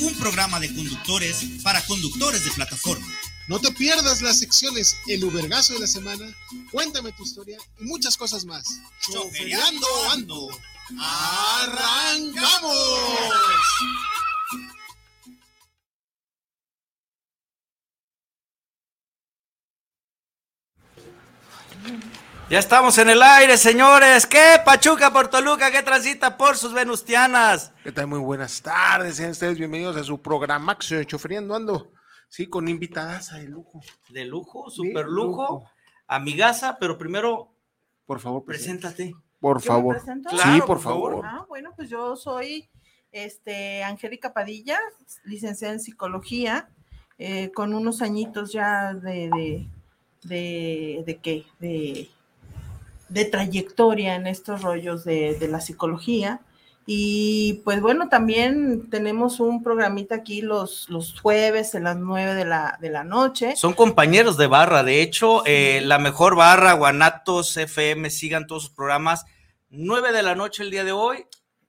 un programa de conductores para conductores de plataforma. No te pierdas las secciones El Ubergazo de la Semana, Cuéntame tu historia y muchas cosas más. Choferiando Ando. ¡Arrancamos! Ya estamos en el aire, señores. ¿Qué Pachuca por Toluca? ¿Qué transita por sus venustianas? ¿Qué tal? Muy buenas tardes, sean ustedes bienvenidos a su programa Choferiando Ando. Sí, con invitadas de lujo. De lujo, super lujo, lujo. amigaza, pero primero Por favor, preséntate. Por ¿Yo me favor. sí, Claro, por por favor. favor. Ah, bueno, pues yo soy este, Angélica Padilla, licenciada en psicología, eh, con unos añitos ya de, de, de, de qué, de, de trayectoria en estos rollos de, de la psicología. Y pues bueno, también tenemos un programita aquí los, los jueves a las nueve de la, de la noche. Son compañeros de barra, de hecho, eh, la mejor barra, Guanatos FM, sigan todos sus programas. 9 de la noche el día de hoy.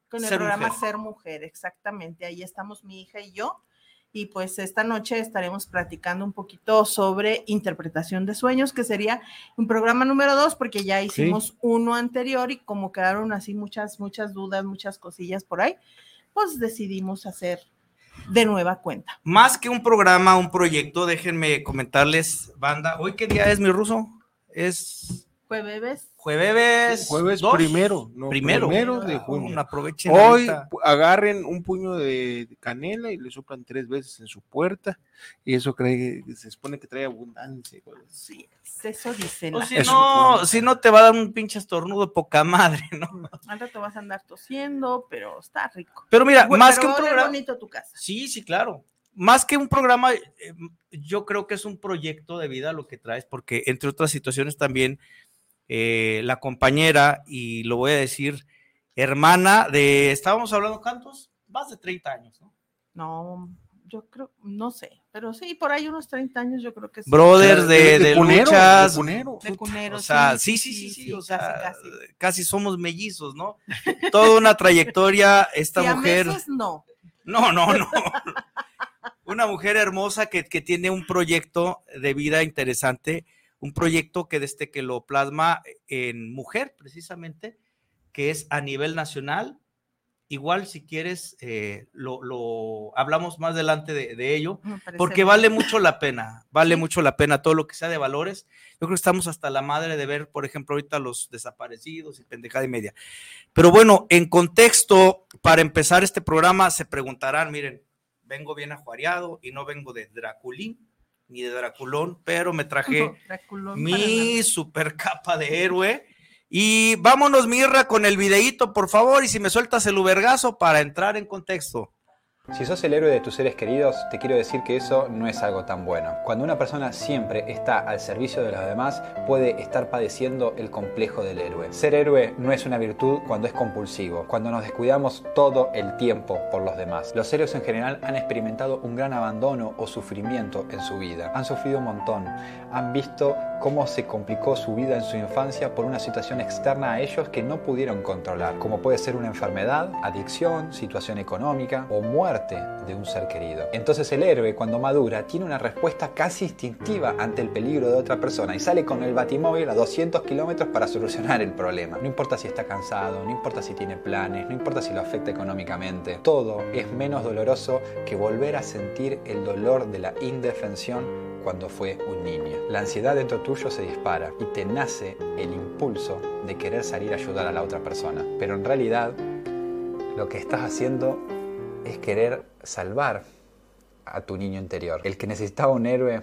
Con el Ser programa Mujer. Ser Mujer, exactamente. Ahí estamos mi hija y yo. Y pues esta noche estaremos platicando un poquito sobre interpretación de sueños, que sería un programa número dos, porque ya hicimos uno anterior y como quedaron así muchas, muchas dudas, muchas cosillas por ahí, pues decidimos hacer de nueva cuenta. Más que un programa, un proyecto, déjenme comentarles, banda. ¿Hoy qué día es, mi ruso? Es Jueves, jueves. Jueves dos. primero. No, Primero. primero de Ah, junio. aprovechen Hoy ahorita. agarren un puño de canela y le soplan tres veces en su puerta. Y eso cree, se supone que trae abundancia. sí, eso dicen. O si Eso. no, si no te va a dar un pinche estornudo de poca madre, ¿no? Al rato vas a andar tosiendo, pero está rico. Pero mira, Bueno, más pero que un programa. bonito tu casa. Sí, sí, claro. Más que un programa, eh, yo creo que es un proyecto de vida lo que traes, porque entre otras situaciones también eh, la compañera, y lo voy a decir, hermana de, estábamos hablando, ¿cuántos? Más de 30 años, ¿no? No, yo creo, no sé, pero sí, por ahí unos 30 años yo creo que sí. Brothers de, de cunero, luchas. de cunero. De cunero, O sea, sí, sí, sí, sí, o casi, sea, casi. casi somos mellizos, ¿no? Toda una trayectoria, esta a mujer. meses no. No, no, no. Una mujer hermosa que, que tiene un proyecto de vida interesante, un proyecto que desde que lo plasma en mujer, precisamente, que es a nivel nacional. Igual, si quieres, eh, lo, lo hablamos más adelante de, de ello, porque bien. vale mucho la pena, vale mucho la pena todo lo que sea de valores. Yo creo que estamos hasta la madre de ver, por ejemplo, ahorita los desaparecidos y pendejada y media. Pero bueno, en contexto, para empezar este programa, se preguntarán, miren, vengo bien ajuareado y no vengo de Draculín ni de Draculón, pero me traje Draculón para mi super capa de héroe. Y vámonos, Mirra, con el videíto, por favor, y si me sueltas el ubergazo para entrar en contexto. Si sos el héroe de tus seres queridos, te quiero decir que eso no es algo tan bueno. Cuando una persona siempre está al servicio de los demás, puede estar padeciendo el complejo del héroe. Ser héroe no es una virtud cuando es compulsivo, cuando nos descuidamos todo el tiempo por los demás. Los héroes en general han experimentado un gran abandono o sufrimiento en su vida. Han sufrido un montón. Han visto cómo se complicó su vida en su infancia por una situación externa a ellos que no pudieron controlar, como puede ser una enfermedad, adicción, situación económica o muerte de un ser querido. Entonces el héroe cuando madura tiene una respuesta casi instintiva ante el peligro de otra persona y sale con el batimóvil a 200 kilómetros para solucionar el problema. No importa si está cansado, no importa si tiene planes, no importa si lo afecta económicamente, todo es menos doloroso que volver a sentir el dolor de la indefensión cuando fue un niño. La ansiedad dentro tuyo se dispara y te nace el impulso de querer salir a ayudar a la otra persona. Pero en realidad lo que estás haciendo es querer salvar a tu niño interior. El que necesitaba un héroe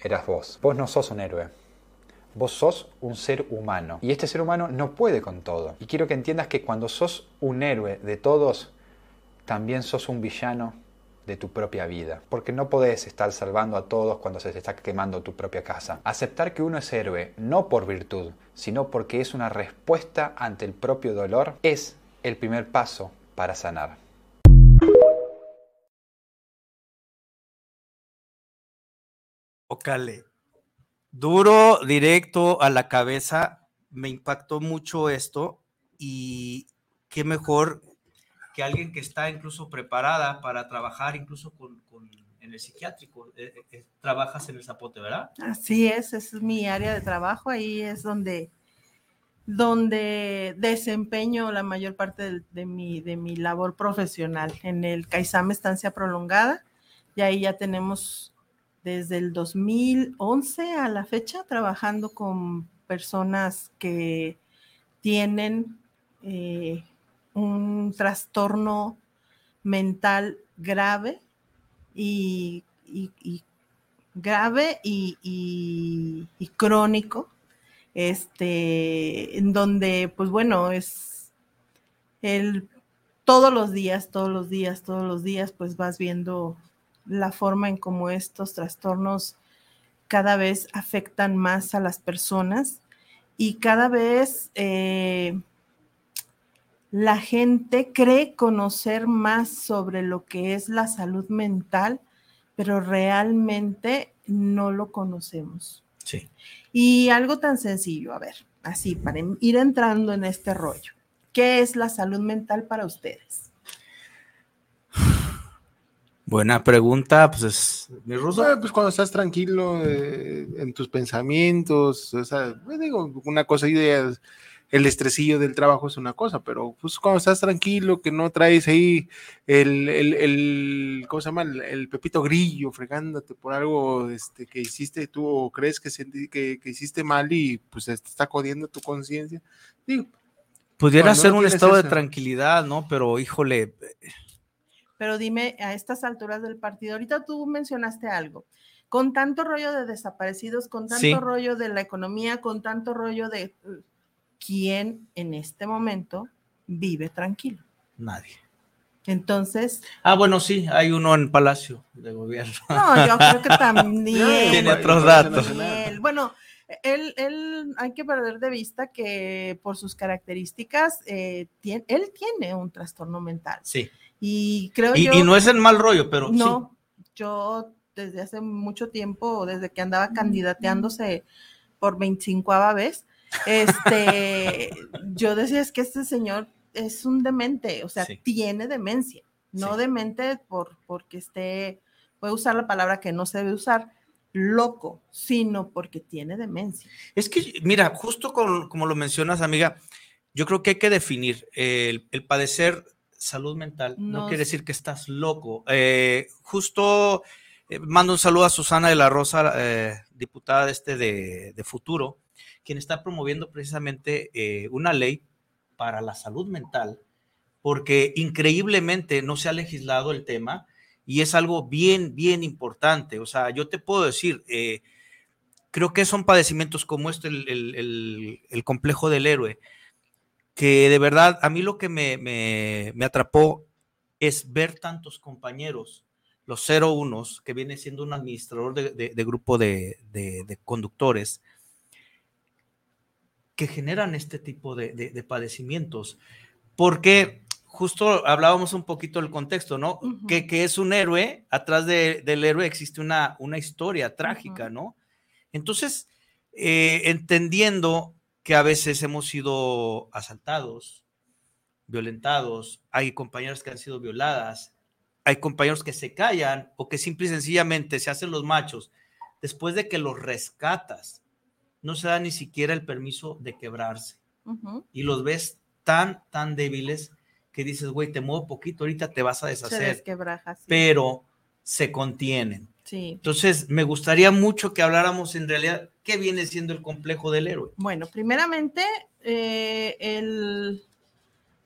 eras vos. Vos no sos un héroe. Vos sos un ser humano. Y este ser humano no puede con todo. Y quiero que entiendas que cuando sos un héroe de todos, también sos un villano de tu propia vida, porque no podés estar salvando a todos cuando se te está quemando tu propia casa. Aceptar que uno es héroe no por virtud, sino porque es una respuesta ante el propio dolor, es el primer paso para sanar. Ocale. Duro, directo a la cabeza. Me impactó mucho esto y qué mejor que alguien que está incluso preparada para trabajar incluso con, en el psiquiátrico. Eh, eh, eh, trabajas en el Zapote, ¿verdad? Así es, es mi área de trabajo, ahí es donde, donde desempeño la mayor parte de, mi, de mi labor profesional en el CAISAM Estancia Prolongada, y ahí ya tenemos desde el 2011 a la fecha trabajando con personas que tienen eh, un trastorno mental grave y, grave y- y crónico, este, en donde, pues bueno, es el todos los días, todos los días, todos los días, pues vas viendo la forma en cómo estos trastornos cada vez afectan más a las personas y cada vez eh, la gente cree conocer más sobre lo que es la salud mental, pero realmente no lo conocemos. Sí. Y algo tan sencillo, a ver, así, para ir entrando en este rollo. ¿Qué es la salud mental para ustedes? Buena pregunta, pues es mi ruso. Ah, pues cuando estás tranquilo eh, en tus pensamientos, o sea, pues digo, una cosa de- el estresillo del trabajo es una cosa, pero pues cuando estás tranquilo, que no traes ahí el, el, el ¿cómo se llama? El, el pepito grillo fregándote por algo este, que hiciste tú o crees que, sentí- que, que hiciste mal y pues te está jodiendo tu conciencia. Digo, Pudiera ser un estado de tranquilidad, ¿no? Pero híjole, Pero dime, a estas alturas del partido, ahorita tú mencionaste algo, con tanto rollo de desaparecidos, con tanto Sí. rollo de la economía, con tanto rollo de quién en este momento vive tranquilo. nadie. Entonces, Ah, bueno, sí, hay uno en Palacio de Gobierno. no, yo creo que también. Tiene otros datos. Él, bueno, él, él hay que perder de vista que por sus características, eh, tien- él tiene un trastorno mental. Sí. Y creo Y, yo. y no es en mal rollo, pero sí. No, yo desde hace mucho tiempo, desde que andaba candidateándose por 25 vez, este, yo decía es que este señor es un demente, o sea, Sí. tiene demencia, no Sí. demente por, porque esté, voy a usar la palabra que no se debe usar, loco, sino porque tiene demencia. Es que, mira, justo con- como lo mencionas, amiga, yo creo que hay que definir eh, el, el padecer salud mental. No, No quiere decir que estás loco. Eh, justo eh, mando un saludo a Susana de la Rosa, eh, diputada de, este de, de Futuro, quien está promoviendo precisamente una ley para la salud mental, porque increíblemente no se ha legislado el tema y es algo bien, bien importante. O sea, yo te puedo decir, eh, creo que son padecimientos como este, el, el- el- el complejo del héroe, que de verdad a mí lo que me, me- me atrapó es ver tantos compañeros, los 01, que viene siendo un administrador de, de- de grupo de, conductores, que generan este tipo de, de- de padecimientos. Porque justo hablábamos un poquito del contexto, ¿no? Que, que es un héroe, atrás de- del héroe existe una, una historia trágica. ¿no? Entonces, eh, entendiendo que a veces hemos sido asaltados, violentados, hay compañeras que han sido violadas, hay compañeros que se callan o que simple y sencillamente se hacen los machos después de que los rescatas, no se da ni siquiera el permiso de quebrarse y los ves tan, tan débiles que dices, güey, te muevo poquito, ahorita te vas a Se deshacer, desquebraja. sí. pero se contienen. Sí. Entonces, me gustaría mucho que habláramos en realidad qué viene siendo el complejo del héroe. Bueno, primeramente, eh,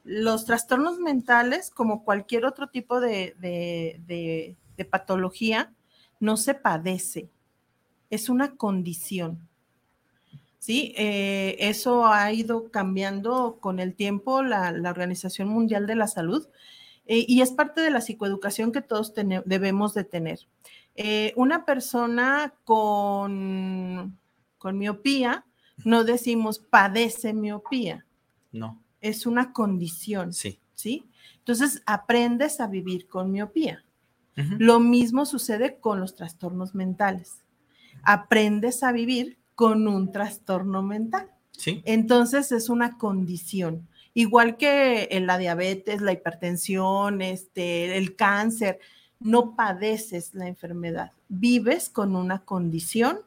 los trastornos mentales, como cualquier otro tipo de, patología, no se padece, es una condición. Sí, Eh, eso ha ido cambiando con el tiempo la, Organización Mundial de la Salud Eh, y es parte de la psicoeducación que todos debemos de tener. Una persona con, con miopía, no decimos padece miopía. No. Es una condición. Sí. ¿Sí? Entonces aprendes a vivir con miopía. Lo mismo sucede con los trastornos mentales. Aprendes a vivir con un trastorno mental. Sí. Entonces es una condición. Igual que en la diabetes, la hipertensión, este, el cáncer, no padeces la enfermedad, vives con una condición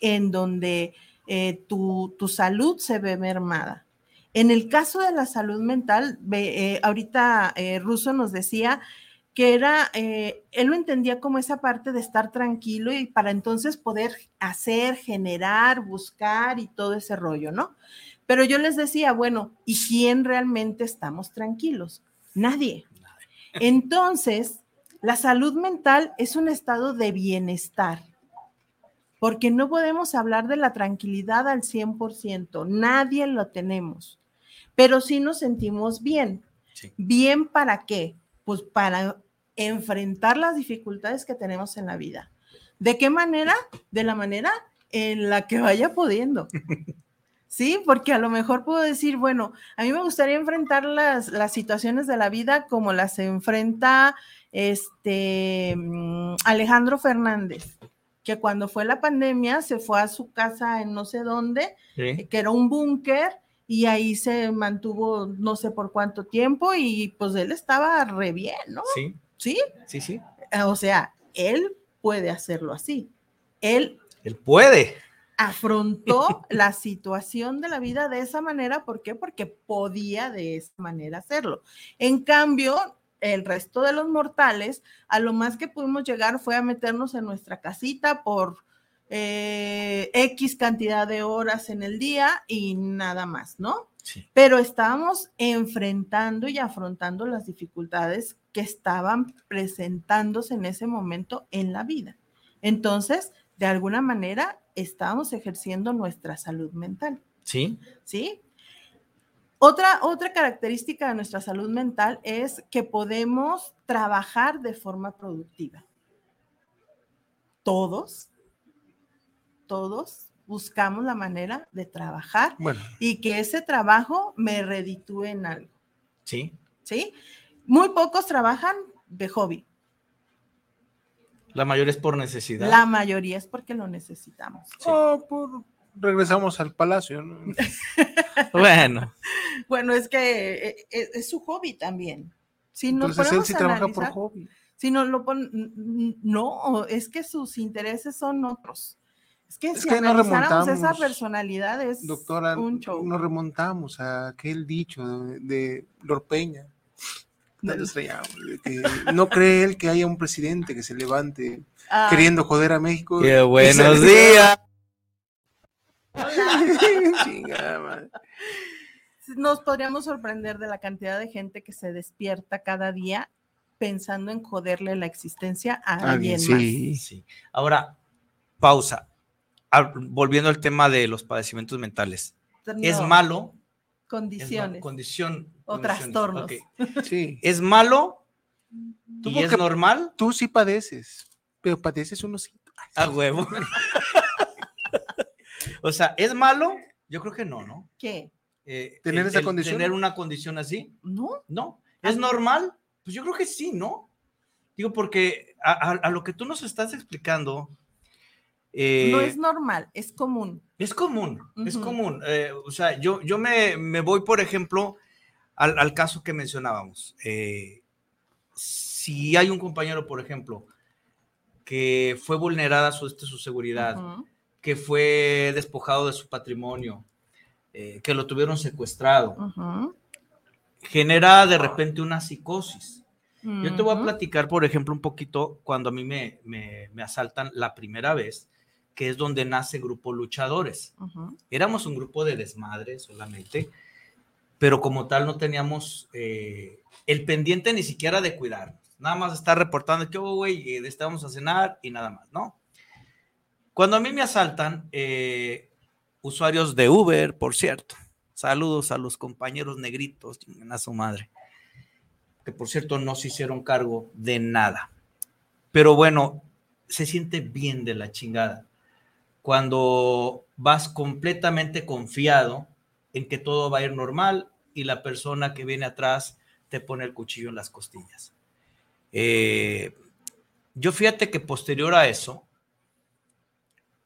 en donde eh, tu, salud se ve mermada. En el caso de la salud mental, eh, ahorita eh, Russo nos decía que era, él lo entendía como esa parte de estar tranquilo y para entonces poder hacer, generar, buscar y todo ese rollo, ¿no? Pero yo les decía, bueno, ¿y quién realmente estamos tranquilos? Nadie. Entonces, la salud mental es un estado de bienestar, porque no podemos hablar de la tranquilidad al 100%, nadie lo tenemos, pero sí nos sentimos bien. ¿Bien para qué? Pues para enfrentar las dificultades que tenemos en la vida. ¿De qué manera? De la manera en la que vaya pudiendo. ¿sí? Porque a lo mejor puedo decir, bueno, a mí me gustaría enfrentar las, las situaciones de la vida como las enfrenta este mm, Alejandro Fernández, que cuando fue la pandemia se fue a su casa en no sé dónde, que era un búnker, y ahí se mantuvo no sé por cuánto tiempo, y pues él estaba re bien, ¿no? Sí. Sí. Sí, sí. O sea, él puede hacerlo así. Él. Él puede afrontó la situación de la vida de esa manera. ¿Por qué? Porque podía de esa manera hacerlo. En cambio, el resto de los mortales, a lo más que pudimos llegar fue a meternos en nuestra casita por eh, X cantidad de horas en el día y nada más, ¿no? Pero estábamos enfrentando y afrontando las dificultades que estaban presentándose en ese momento en la vida. Entonces, de alguna manera, estamos ejerciendo nuestra salud mental. Sí. ¿Sí? Otra, otra característica de nuestra salud mental es que podemos trabajar de forma productiva. Todos, todos buscamos la manera de trabajar y que ese trabajo me reditúe en algo. Sí. ¿Sí? Muy pocos trabajan de hobby. La mayoría es por necesidad. La mayoría es porque lo necesitamos. por... regresamos al palacio. bueno. Bueno, es que eh, eh, es, su hobby también. Si nos Entonces él sí trabaja por hobby. Si no lo no, es que sus intereses son otros. Es que si que remontamos esa personalidad es doctora, un show. Nos remontamos a aquel dicho de, de Lord Peña no cree él que haya un presidente que se levante ah. queriendo joder a México. ¡Qué buenos días! Nos podríamos sorprender de la cantidad de gente que se despierta cada día pensando en joderle la existencia a alguien, más. Ahora, pausa. Ah, volviendo al tema de los padecimientos mentales. Es malo Condiciones. condición. O trastornos. Sí. ¿Es malo? ¿Y es normal? Tú sí padeces, pero padeces unos síntomas. A huevo. o sea, ¿es malo? Yo creo que no, ¿no? ¿Qué? Eh, ¿Tener esa condición? ¿Tener una condición así? No. ¿No? ¿Es normal? Pues yo creo que sí, ¿no? Digo, porque a lo que tú nos estás explicando, eh, no es normal, es común. Es común, es común. Eh, o sea, yo, yo me, voy, por ejemplo, al, caso que mencionábamos. Eh, si hay un compañero, por ejemplo, que fue vulnerada su, este, su seguridad, que fue despojado de su patrimonio, que lo tuvieron secuestrado, genera de repente una psicosis. Yo te voy a platicar, por ejemplo, un poquito cuando a mí me, me asaltan la primera vez que es donde nace Grupo Luchadores. Éramos un grupo de desmadre solamente, pero como tal no teníamos eh, el pendiente ni siquiera de cuidar. Nada más estar reportando que, oh, güey, eh, vamos a cenar y nada más, ¿no? Cuando a mí me asaltan, eh, usuarios de Uber, por cierto, saludos a los compañeros negritos, a su madre. que por cierto no se hicieron cargo de nada. Pero bueno, se siente bien de la chingada cuando vas completamente confiado en que todo va a ir normal y la persona que viene atrás te pone el cuchillo en las costillas. Eh, yo fíjate que posterior a eso,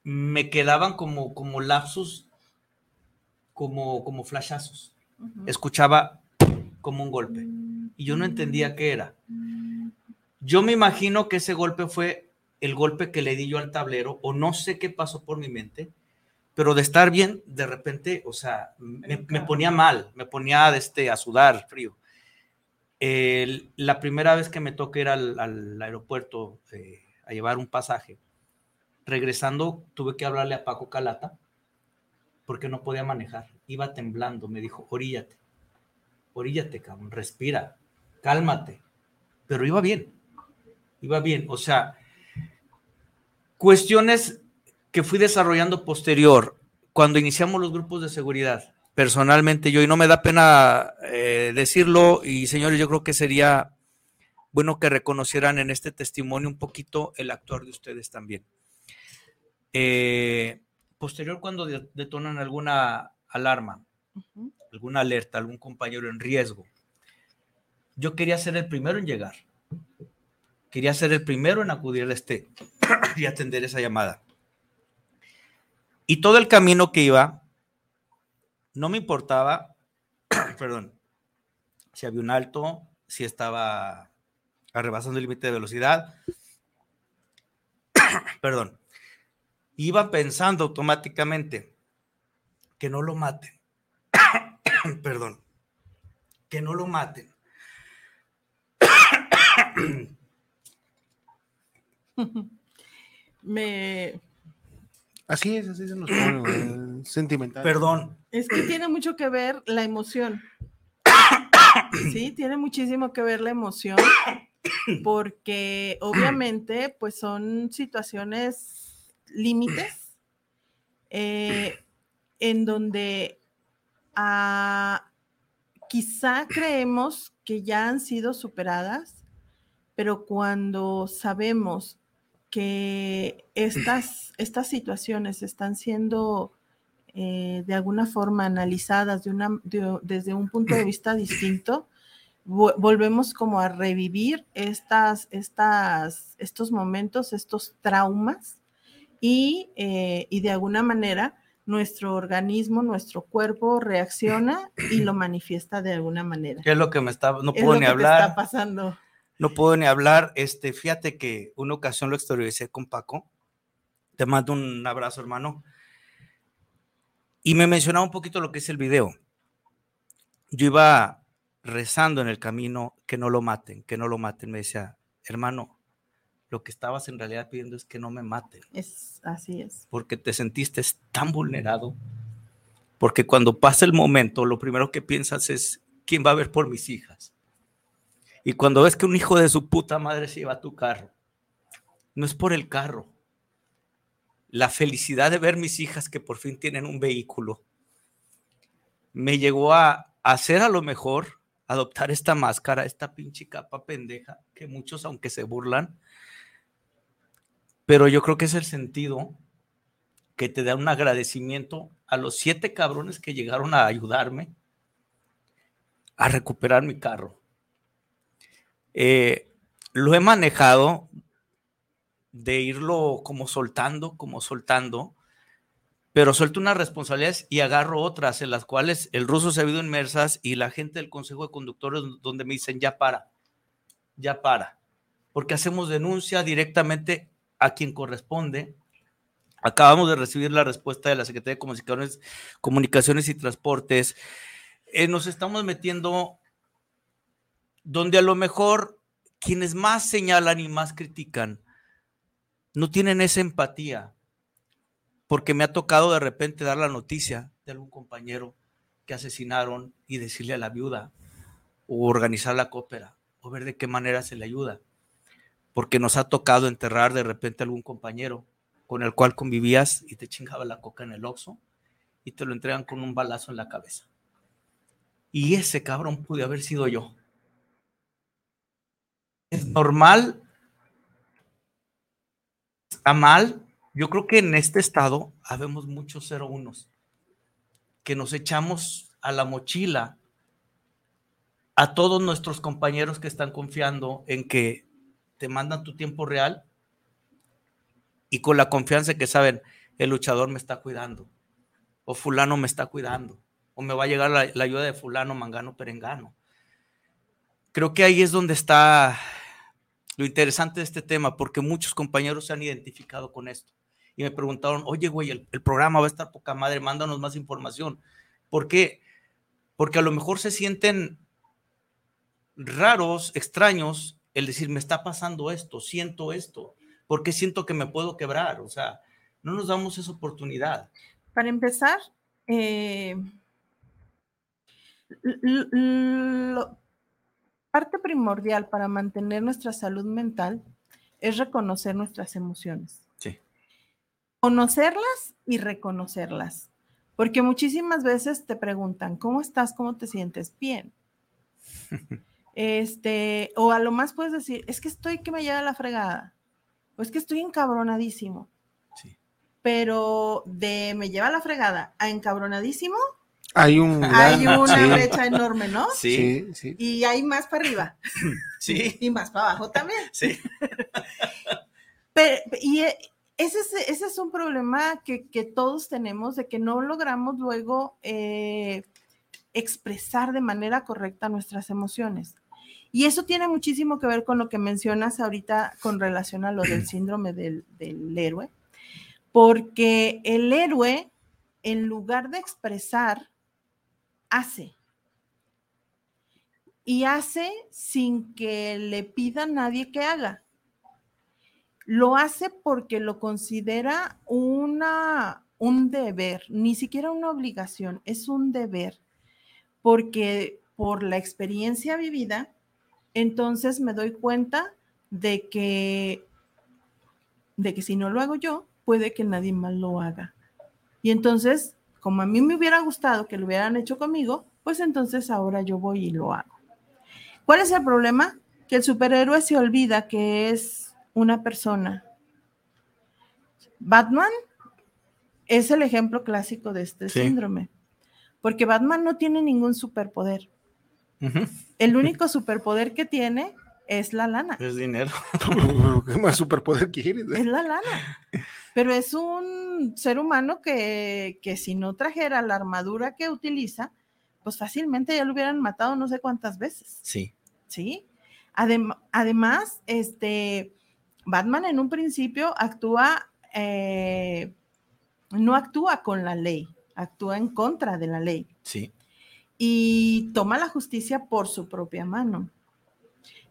me quedaban como, como lapsus, como, como flashazos. Escuchaba como un golpe y yo no entendía qué era. Yo me imagino que ese golpe fue el golpe que le di yo al tablero o no sé qué pasó por mi mente, pero de estar bien, de repente, o sea, me, ponía mal, me ponía este, a sudar frío. la primera vez que me toqué ir al, aeropuerto eh, a llevar un pasaje, regresando tuve que hablarle a Paco Calata porque no podía manejar, iba temblando, me dijo, oríllate, oríllate, cabrón, respira, cálmate, pero iba bien, iba bien, o sea, cuestiones que fui desarrollando posterior, cuando iniciamos los grupos de seguridad, personalmente yo, y no me da pena eh, decirlo, y señores, yo creo que sería bueno que reconocieran en este testimonio un poquito el actuar de ustedes también. Eh, posterior, cuando detonan alguna alarma, alguna alerta, algún compañero en riesgo, yo quería ser el primero en llegar. Quería ser el primero en acudir a este y atender esa llamada. Y todo el camino que iba, no me importaba, perdón, si había un alto, si estaba rebasando el límite de velocidad, perdón, iba pensando automáticamente que no lo maten, perdón, que no lo maten. Me, Así es, así se nos pone, sentimental. Perdón. Es que tiene mucho que ver la emoción. Sí, tiene muchísimo que ver la emoción, porque obviamente, pues son situaciones límites eh, en donde ah, quizá creemos que ya han sido superadas, pero cuando sabemos que estas, estas situaciones están siendo eh, de alguna forma analizadas de una, desde un punto de vista distinto, volvemos como a revivir estas, estas, estos momentos, estos traumas y, eh, y de alguna manera nuestro organismo, nuestro cuerpo reacciona y lo manifiesta de alguna manera. ¿Qué es lo que me está, no puedo ni hablar? está pasando? No puedo ni hablar. Este, fíjate que una ocasión lo exterioricé con Paco. Te mando un abrazo, hermano. Y me mencionaba un poquito lo que es el video. Yo iba rezando en el camino que no lo maten, que no lo maten. Me decía, hermano, lo que estabas en realidad pidiendo es que no me maten. Es así es. Porque te sentiste tan vulnerado. Porque cuando pasa el momento, lo primero que piensas es, ¿quién va a ver por mis hijas? Y cuando ves que un hijo de su puta madre se lleva tu carro, no es por el carro. La felicidad de ver mis hijas que por fin tienen un vehículo me llegó a hacer a lo mejor adoptar esta máscara, esta pinche capa pendeja, que muchos, aunque se burlan, pero yo creo que es el sentido que te da un agradecimiento a los siete cabrones que llegaron a ayudarme a recuperar mi carro. Eh, lo he manejado de irlo como soltando, como soltando, pero suelto unas responsabilidades y agarro otras en las cuales el ruso se ha habido inmersas y la gente del Consejo de Conductores donde me dicen, ya para, ya para, porque hacemos denuncia directamente a quien corresponde. Acabamos de recibir la respuesta de la Secretaría de Comunicaciones, y Transportes. Eh, nos estamos metiendo donde a lo mejor quienes más señalan y más critican no tienen esa empatía, porque me ha tocado de repente dar la noticia de algún compañero que asesinaron y decirle a la viuda o organizar la cópera o ver de qué manera se le ayuda, porque nos ha tocado enterrar de repente algún compañero con el cual convivías y te chingaba la coca en el oxo y te lo entregan con un balazo en la cabeza. Y ese cabrón pude haber sido yo es normal, está mal. Yo creo que en este estado habemos muchos 01 que nos echamos a la mochila a todos nuestros compañeros que están confiando en que te mandan tu tiempo real y con la confianza que saben, el luchador me está cuidando, o fulano me está cuidando, o me va a llegar la, ayuda de fulano, mangano, perengano. Creo que ahí es donde está lo interesante de este tema, porque muchos compañeros se han identificado con esto y me preguntaron, oye, güey, el, el, programa va a estar poca madre, mándanos más información. ¿Por qué? Porque a lo mejor se sienten raros, extraños, el decir, me está pasando esto, siento esto, porque siento que me puedo quebrar. O sea, no nos damos esa oportunidad. Para empezar, eh, lo, parte primordial para mantener nuestra salud mental es reconocer nuestras emociones. Sí. Conocerlas y reconocerlas. Porque muchísimas veces te preguntan, ¿cómo estás? ¿Cómo te sientes? Bien. Este, o a lo más puedes decir, es que estoy que me lleva la fregada, o es que estoy encabronadísimo. Sí. Pero de me lleva la fregada a encabronadísimo, hay, un hay una sí. brecha enorme, ¿no? Sí. sí, sí. Y hay más para arriba. Sí. Y más para abajo también. Sí. Pero, y ese es, ese es un problema que, que, todos tenemos, de que no logramos luego eh, expresar de manera correcta nuestras emociones. Y eso tiene muchísimo que ver con lo que mencionas ahorita con relación a lo del síndrome del, del héroe, porque el héroe, en lugar de expresar, hace. Y hace sin que le pida a nadie que haga. Lo hace porque lo considera una, un deber, ni siquiera una obligación, es un deber. Porque por la experiencia vivida, entonces me doy cuenta de que, de que si no lo hago yo, puede que nadie más lo haga. Y entonces, como a mí me hubiera gustado que lo hubieran hecho conmigo, pues entonces ahora yo voy y lo hago. ¿Cuál es el problema? Que el superhéroe se olvida que es una persona. Batman es el ejemplo clásico de este sí. síndrome, porque Batman no tiene ningún superpoder. Uh -huh. El único superpoder que tiene es la lana. Es dinero. ¿Qué más superpoder quieres? Es la lana. Pero es un ser humano que, que si no trajera la armadura que utiliza, pues fácilmente ya lo hubieran matado no sé cuántas veces. Sí. Sí. Adem además, este, Batman en un principio actúa, eh, no actúa con la ley, actúa en contra de la ley. Sí. Y toma la justicia por su propia mano.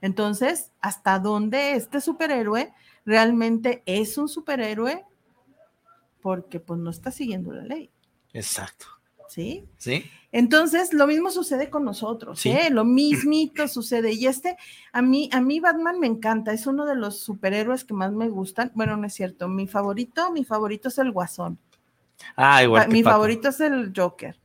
Entonces, ¿hasta dónde este superhéroe realmente es un superhéroe? Porque pues no está siguiendo la ley. Exacto. ¿Sí? Sí. Entonces, lo mismo sucede con nosotros, Sí. ¿eh? Lo mismito sucede. Y este, a mí, a mí Batman me encanta, es uno de los superhéroes que más me gustan. Bueno, no es cierto, mi favorito, mi favorito es el Guasón. Ah, igual. que mi favorito es el Joker.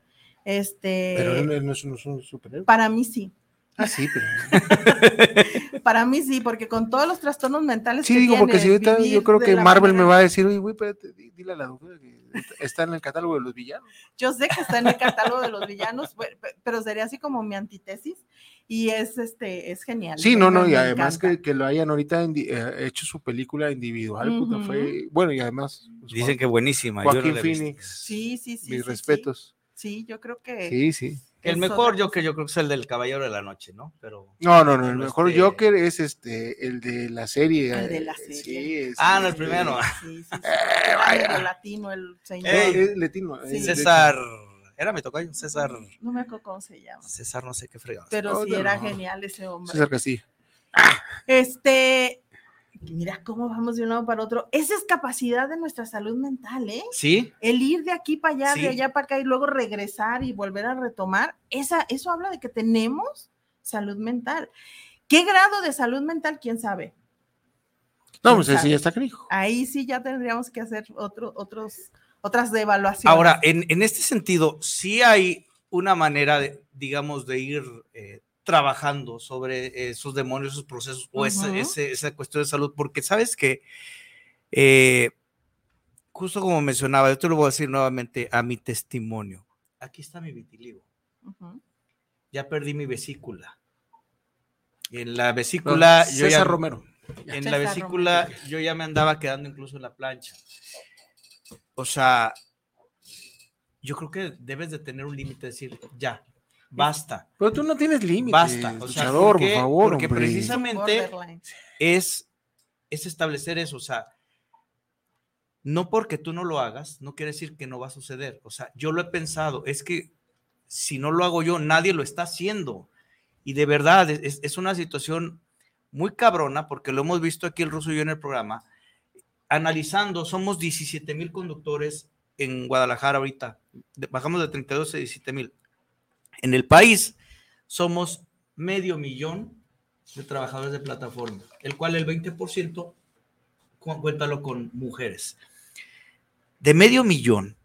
Este, Pero él no es, un superhéroe. para mí sí. Ah, sí, pero. Para mí sí, porque con todos los trastornos mentales Sí, que digo, porque si ahorita yo creo que Marvel me va a decir, oye, güey, espérate, di- dile a la doctora que está en el catálogo de los villanos. Yo sé que está en el catálogo de los villanos, pe- pe- pero sería así como mi antítesis y es este es genial. Sí, no, no, y además que, que lo hayan ahorita eh, hecho su película individual, puta, fue. Bueno, y además. pues, Dicen que buenísima. yo no Joaquín. Phoenix. Sí, sí, sí. mis sí. respetos. Sí, yo creo que Sí, sí. El mejor Joker yo creo que es el del Caballero de la Noche, ¿no? Pero. No, no, no, el mejor este- Joker es este, el de la serie. El de la eh, serie. Sí, es- Ah, no, el primero. Sí, sí, sí. Eh, vaya. medio latino el señor. Es latino, Sí. César. Era mi tocayo, César. No me acuerdo cómo se llama, César, no sé qué fregado. pero sí era no. genial ese hombre. César Castillo. Este, mira cómo vamos de un lado para otro. Esa es capacidad de nuestra salud mental, ¿eh? Sí, El ir de aquí para allá, Sí. de allá para acá y luego regresar y volver a retomar, esa, eso habla de que tenemos salud mental. ¿Qué grado de salud mental? ¿Quién sabe? No, ¿Quién pues ese sabe? ya está canijo. Ahí sí ya tendríamos que hacer otro, otros, otras devaluaciones. Ahora, en, en este sentido, sí hay una manera, de, digamos, de ir eh, trabajando sobre esos demonios, esos procesos o esa cuestión de salud, porque sabes que, eh, justo como mencionaba, yo te lo voy a decir nuevamente a mi testimonio. Aquí está mi vitiligo. Ya perdí mi vesícula. En la vesícula, yo César ya, Romero. en César la vesícula, yo ya me andaba quedando incluso en la plancha. O sea, yo creo que debes de tener un límite, decir, ya, basta. Pero tú no tienes límites. Basta, o sea, luchador, ¿por favor. Porque hombre. precisamente- es, es establecer eso, o sea, no porque tú no lo hagas, no quiere decir que no va a suceder. O sea, yo lo he pensado, es que si no lo hago yo, nadie lo está haciendo. Y de verdad, es, es una situación muy cabrona, porque lo hemos visto aquí el ruso y yo en el programa, analizando, somos 17 mil conductores en Guadalajara ahorita, de- bajamos de 32 a 17 mil. En el país somos medio millón de trabajadores de plataforma, el cual el 20% cu- cuéntalo con mujeres. De medio millón,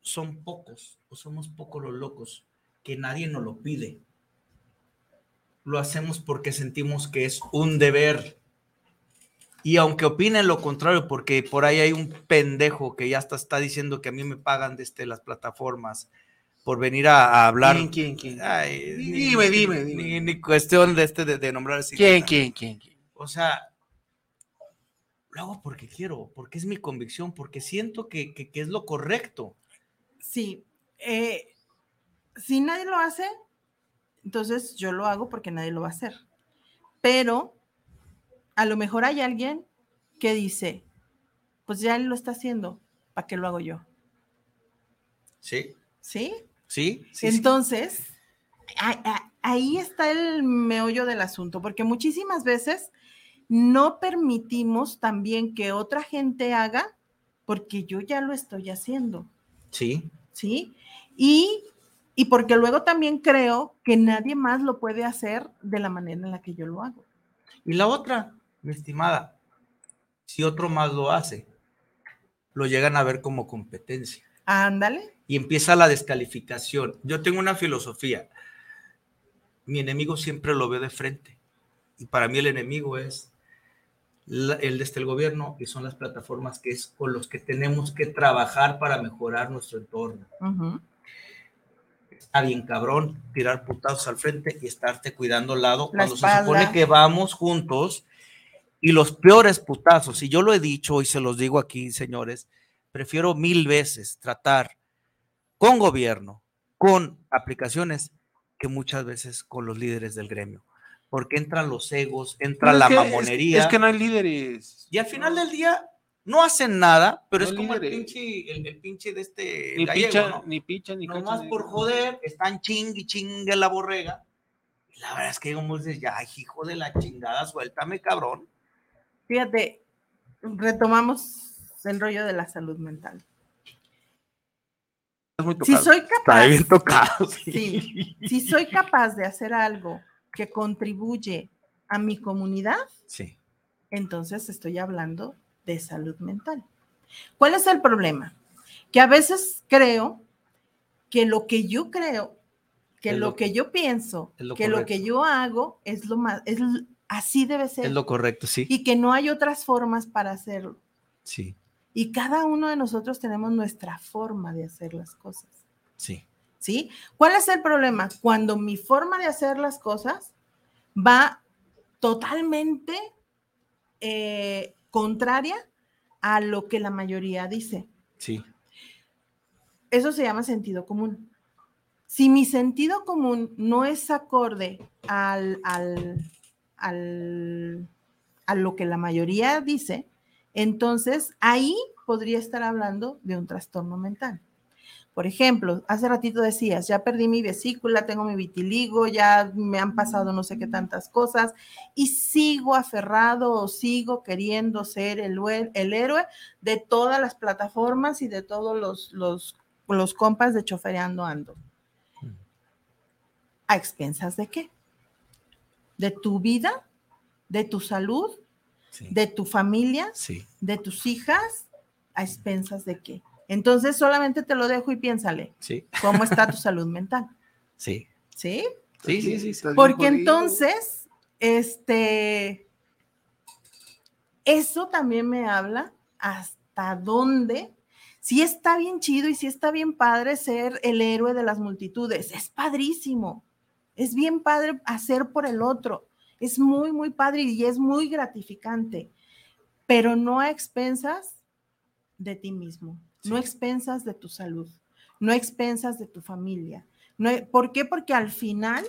son pocos, o somos pocos los locos, que nadie nos lo pide. Lo hacemos porque sentimos que es un deber. Y aunque opinen lo contrario, porque por ahí hay un pendejo que ya hasta está diciendo que a mí me pagan desde las plataformas por venir a, a hablar. ¿Quién, quién, quién? Ay, ni- Dime, ni- dime, ni- dime. Ni, cuestión de este de, de nombrar así. ¿Quién, quién, quién, quién? O sea, lo hago porque quiero, porque es mi convicción, porque siento que, que- que es lo correcto. Sí. eh, si nadie lo hace, entonces yo lo hago porque nadie lo va a hacer. Pero a lo mejor hay alguien que dice, pues ya él lo está haciendo, ¿para qué lo hago yo? Sí, ¿Sí? Sí. Entonces, ahí está el meollo del asunto, porque muchísimas veces no permitimos también que otra gente haga porque yo ya lo estoy haciendo, Sí, ¿sí? Y, y porque luego también creo que nadie más lo puede hacer de la manera en la que yo lo hago. Y la otra, mi estimada, si otro más lo hace, lo llegan a ver como competencia. Ándale. y empieza la descalificación. Yo tengo una filosofía. Mi enemigo siempre lo veo de frente. Y para mí el enemigo es la- el desde el gobierno y son las plataformas que es con los que tenemos que trabajar para mejorar nuestro entorno. Está bien cabrón tirar putazos al frente y estarte cuidando al lado La cuando se espalda. supone que vamos juntos y los peores putazos, y yo lo he dicho y se los digo aquí, señores, prefiero mil veces tratar con gobierno, con aplicaciones, que muchas veces con los líderes del gremio, porque entran los egos, entra la que- mamonería, Es, que no hay líderes. y al final del día no hacen nada, pero No es como el pinche, el, el pinche de este Ni gallego, picha, ¿no? ni picha, ni Nomás por joder, están chingue y chingue la borrega. Y la verdad es que como dices, ya, hijo de la chingada, suéltame, cabrón. Fíjate, retomamos el rollo de la salud mental. Es muy Si soy Está capaz, bien tocado, sí. Sí. si soy capaz de hacer algo que contribuye a mi comunidad, Sí. entonces estoy hablando de salud mental. ¿Cuál es el problema? Que a veces creo que lo que yo creo, que lo, lo- que yo pienso, lo que lo que yo hago es lo más, es así debe ser Es lo correcto, sí. y que no hay otras formas para hacerlo. Sí, Y cada uno de nosotros tenemos nuestra forma de hacer las cosas. sí. ¿sí? ¿Cuál es el problema? Cuando mi forma de hacer las cosas va totalmente eh, contraria a lo que la mayoría dice. Sí, Eso se llama sentido común. Si mi sentido común no es acorde al, al, al- a lo que la mayoría dice, entonces ahí podría estar hablando de un trastorno mental. Por ejemplo, hace ratito decías, ya perdí mi vesícula, tengo mi vitiligo, ya me han pasado no sé qué tantas cosas y sigo aferrado o sigo queriendo ser el, héroe de todas las plataformas y de todos los, los, los compas de chofereando ando. ¿A expensas de qué? ¿De tu vida? ¿De tu salud? Sí. ¿De tu familia? Sí, ¿De tus hijas? ¿A expensas de qué? Entonces solamente te lo dejo y piénsale, sí, ¿cómo está tu salud mental? sí. ¿Sí? Sí, sí, sí. Porque entonces, este, eso también me habla hasta dónde, si está bien chido y si está bien padre ser el héroe de las multitudes, es padrísimo, es bien padre hacer por el otro, es muy, muy padre y es muy gratificante, pero no a expensas de ti mismo, no a expensas de tu salud, no a expensas de tu familia. No, ¿Por qué? Porque al final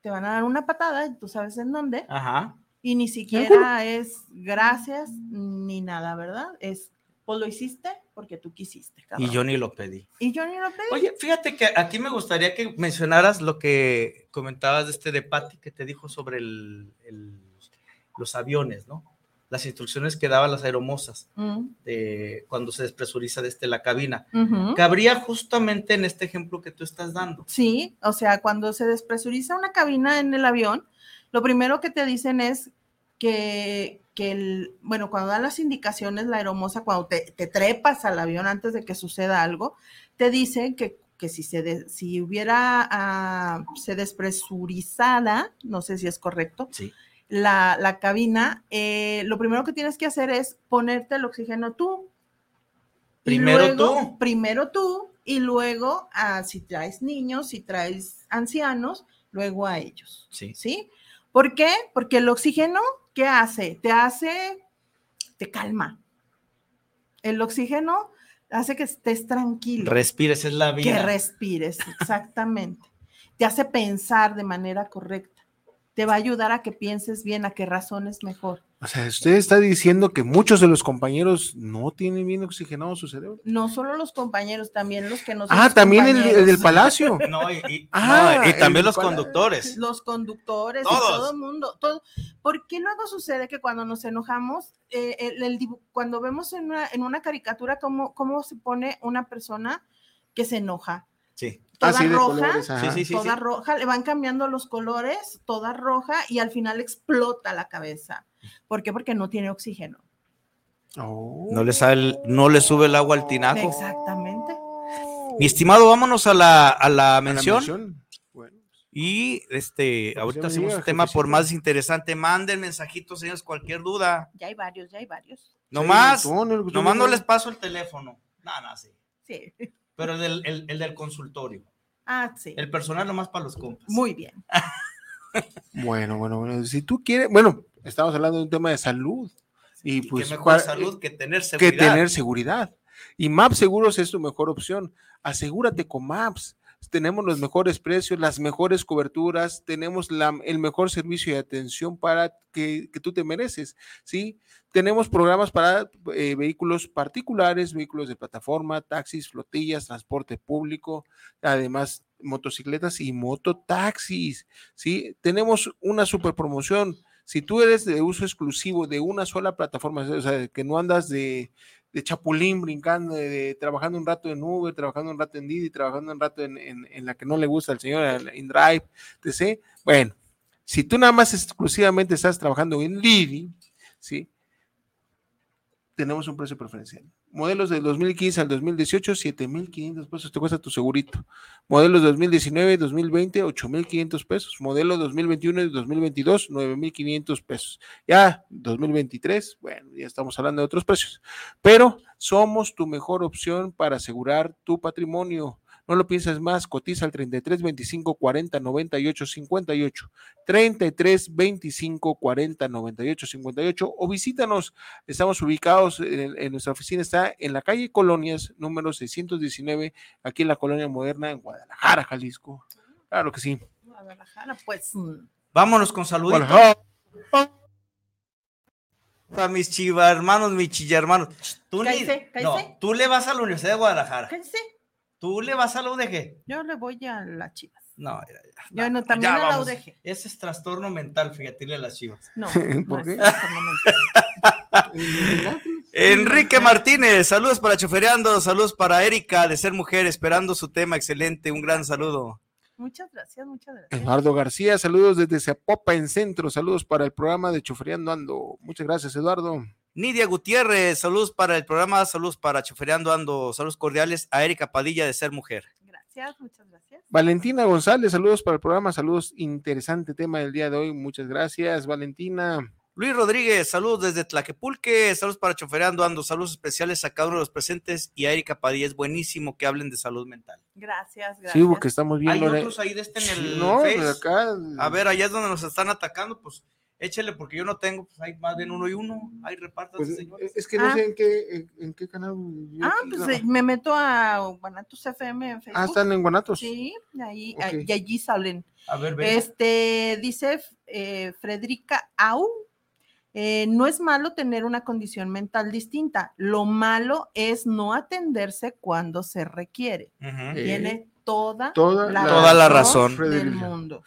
te van a dar una patada, tú sabes en dónde, Ajá. y ni siquiera es gracias ni nada, ¿verdad? Es, pues lo hiciste porque tú quisiste. Y cabrón. yo ni lo pedí. Y yo ni lo pedí. Oye, fíjate que aquí me gustaría que mencionaras lo que comentabas de este de Patty que te dijo sobre el- el- los aviones, ¿no? Las instrucciones que daban las aeromosas Mm, de cuando se despresuriza desde la cabina. ujú. Cabría justamente en este ejemplo que tú estás dando. Sí, o sea, cuando se despresuriza una cabina en el avión, lo primero que te dicen es que, que el, bueno, cuando dan las indicaciones, la aeromoza, cuando te, te trepas al avión antes de que suceda algo, te dicen que, que si, se de- si hubiera, ah, se despresurizada, no sé si es correcto, Sí. la, la cabina, eh, lo primero que tienes que hacer es ponerte el oxígeno tú. Primero luego- tú. Primero tú y luego a si traes niños, si traes ancianos, luego a ellos. Sí. ¿Sí? ¿Por qué? Porque el oxígeno, ¿qué hace? Te hace, te calma. El oxígeno hace que estés tranquilo. Respires, es la Que vida. respires, exactamente. Te hace pensar de manera correcta. Te va a ayudar a que pienses bien, a que razones mejor. O sea, usted está diciendo que muchos de los compañeros no tienen bien oxigenado su cerebro. No solo los compañeros, también los que no son Ah, también el, el del palacio. No, y, y- Ah, no, y también los conductores. Los conductores y Todos. todo el mundo. Todo. ¿Por qué luego sucede que cuando nos enojamos, eh, el- el cuando vemos en una, en una caricatura cómo, cómo se pone una persona que se enoja? Sí. Toda roja, colores, ajá. Sí, sí, sí. toda roja, le van cambiando los colores, toda roja y al final explota la cabeza. ¿Por qué? Porque no tiene oxígeno. Oh. No le, sale, no le sube el agua al tinaco. Exactamente. Mi estimado, vámonos a la, a la A la mención. Bueno, Y este, Pues ahorita hacemos un tema por más interesante. Manden mensajitos, señores, cualquier duda. Ya hay varios, ya hay varios. Nomás, sí, Antonio, tú nomás no les paso el teléfono. No, no, sí. Sí. Pero el del, el- el del consultorio. Ah, sí. El personal nomás para los compas. Muy bien. Bueno, bueno, bueno. Si tú quieres, bueno, estamos hablando de un tema de salud. Y Y pues qué mejor salud que tener que seguridad. tener seguridad. Y Maps Seguros es tu mejor opción. Asegúrate con Maps. Tenemos los mejores precios, las mejores coberturas, tenemos la- el mejor servicio de atención para que, que tú te mereces, ¿sí? Tenemos programas para eh, vehículos particulares, vehículos de plataforma, taxis, flotillas, transporte público, además motocicletas y mototaxis, ¿sí? Tenemos una super promoción. Si tú eres de uso exclusivo de una sola plataforma, o sea, que no andas de, de chapulín brincando, de, trabajando un rato en Uber, trabajando un rato en Didi, trabajando un rato en, en- en la que no le gusta al señor, en InDrive, etc. Bueno, si tú nada más exclusivamente estás trabajando en Didi, ¿sí? Tenemos un precio preferencial. Modelos del 2015 al 2018, 7,500 pesos te cuesta tu segurito. Modelos 2019 y 2020, 8,500 pesos. Modelo 2021 y 2022, 9,500 pesos. Ya 2023, bueno, ya estamos hablando de otros precios. Pero somos tu mejor opción para asegurar tu patrimonio. No lo pienses más, cotiza al 33 25 40 98 58, 33 25 40 98 58 o visítanos. Estamos ubicados en, en nuestra oficina, está en la calle Colonias, número 619, aquí en la Colonia Moderna, en Guadalajara, Jalisco. Claro que sí. Guadalajara, pues. mm, Vámonos con saluditos Guadalajara. a mis chiva hermanos, mis chilla hermanos. Tú, ni- Cállese, no, tú le vas a la Universidad de Guadalajara. Cállese. Tú le vas a la UDG. Yo le voy a las chivas. No, ya, ya, Yo no, también ya a la vamos. UDG. Ese es trastorno mental, fíjate, a las chivas. No, ¿Por no qué? es trastorno mental. Enrique Martínez, saludos para Chofereando, saludos para Erika de Ser Mujer, esperando su tema, excelente, un gran saludo. Muchas gracias, muchas gracias. Eduardo García, saludos desde Zapopan Centro, saludos para el programa de Chofreando Ando. Muchas gracias, Eduardo. Nidia Gutiérrez, saludos para el programa, saludos para Chofereando Ando, saludos cordiales a Erika Padilla de Ser Mujer. Gracias. muchas gracias. Valentina González, saludos para el programa, saludos, interesante tema del día de hoy, muchas gracias, Valentina. Luis Rodríguez, saludos desde Tlaquepulque, saludos para Choferando Ando, saludos especiales a cada uno de los presentes y a Erika Padilla, es buenísimo que hablen de salud mental. Gracias, gracias. Sí, porque estamos bien. Hay otros ahí de este en el No, Face? acá. A ver, allá es donde nos están atacando, pues échele, porque yo no tengo, pues hay más bien uno y uno, hay repartas, pues, señores. es que no Ah. sé en qué, en, en qué canal. yo Ah, pues eh, me meto a Guanatos FM en Facebook. Ah, están en Guanatos. Sí, ahí, Ok. ahí- y allí salen. A ver, ven. Este, dice eh, Frederica Au, eh, no es malo tener una condición mental distinta, lo malo es no atenderse cuando se requiere. Eh, Tiene toda, toda la, la- Toda la razón. del mundo.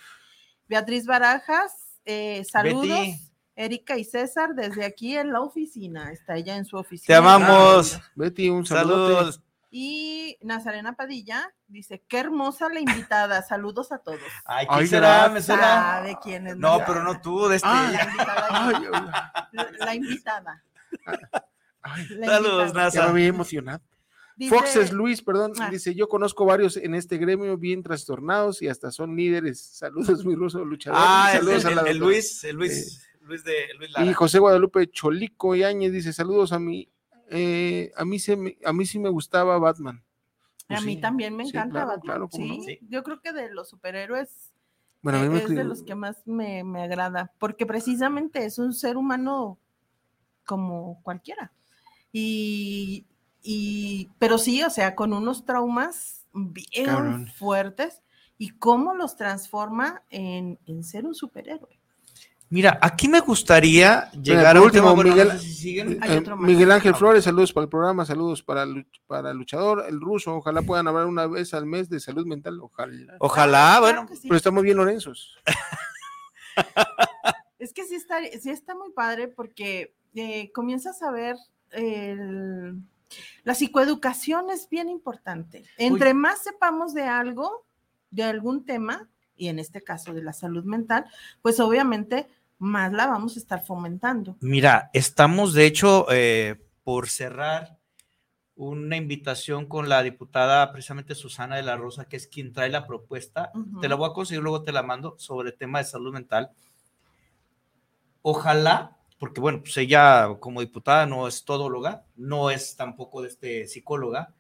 Beatriz Barajas, eh, saludos. Betty. Erika y César, desde aquí en la oficina, está ella en su oficina. Te amamos. Betty, un saludo. Saludos. Y Nazarena Padilla dice, qué hermosa la invitada, saludos a todos. Ay, Ay, ¿quién será? gracias. ¿Me suena? ¿Sabe quién es? No, Nazarena? pero no tú, de este. Ah, La invitada. Ay, ay, la, la invitada. ay, la Saludos, invitada. ya me había emocionado. Dice- Foxes Luis, perdón, Ah. dice, yo conozco varios en este gremio bien trastornados y hasta son líderes. Saludos, mi ruso luchador. Ah, el, saludos el- a la el-. Luis, el Luis, Luis de Luis Lara. Y José Guadalupe Cholico Yáñez dice, saludos a mí. eh, a mí se me- a mí sí me gustaba Batman. A Pues mí sí, también me sí, encanta claro, Batman. claro, sí, no. Sí. yo creo que de los superhéroes Bueno, a mí eh, me es de los que más me, me agrada, porque precisamente es un ser humano como cualquiera. Y, y pero sí, o sea, con unos traumas bien Cabrón. fuertes y cómo los transforma en, en ser un superhéroe. Mira, aquí me gustaría llegar por a un último, bueno, no Miguel- sé si siguen. Hay Eh, más. Miguel Ángel Flores, saludos para el programa, saludos para, para Luchador, el ruso. Ojalá puedan hablar una vez al mes de salud mental. Ojalá. Ojalá, bueno, claro sí. Pero estamos bien, Lorenzos. Es que sí está, sí está muy padre porque eh, comienzas a ver el- la psicoeducación es bien importante. Entre más sepamos de algo, de algún tema, y en este caso de la salud mental, pues obviamente más la vamos a estar fomentando. Mira, estamos de hecho eh, por cerrar una invitación con la diputada precisamente Susana de la Rosa, que es quien trae la propuesta. Te la voy a conseguir, luego te la mando sobre el tema de salud mental. Ojalá, porque bueno, pues ella como diputada no es todóloga, no es tampoco de este psicóloga.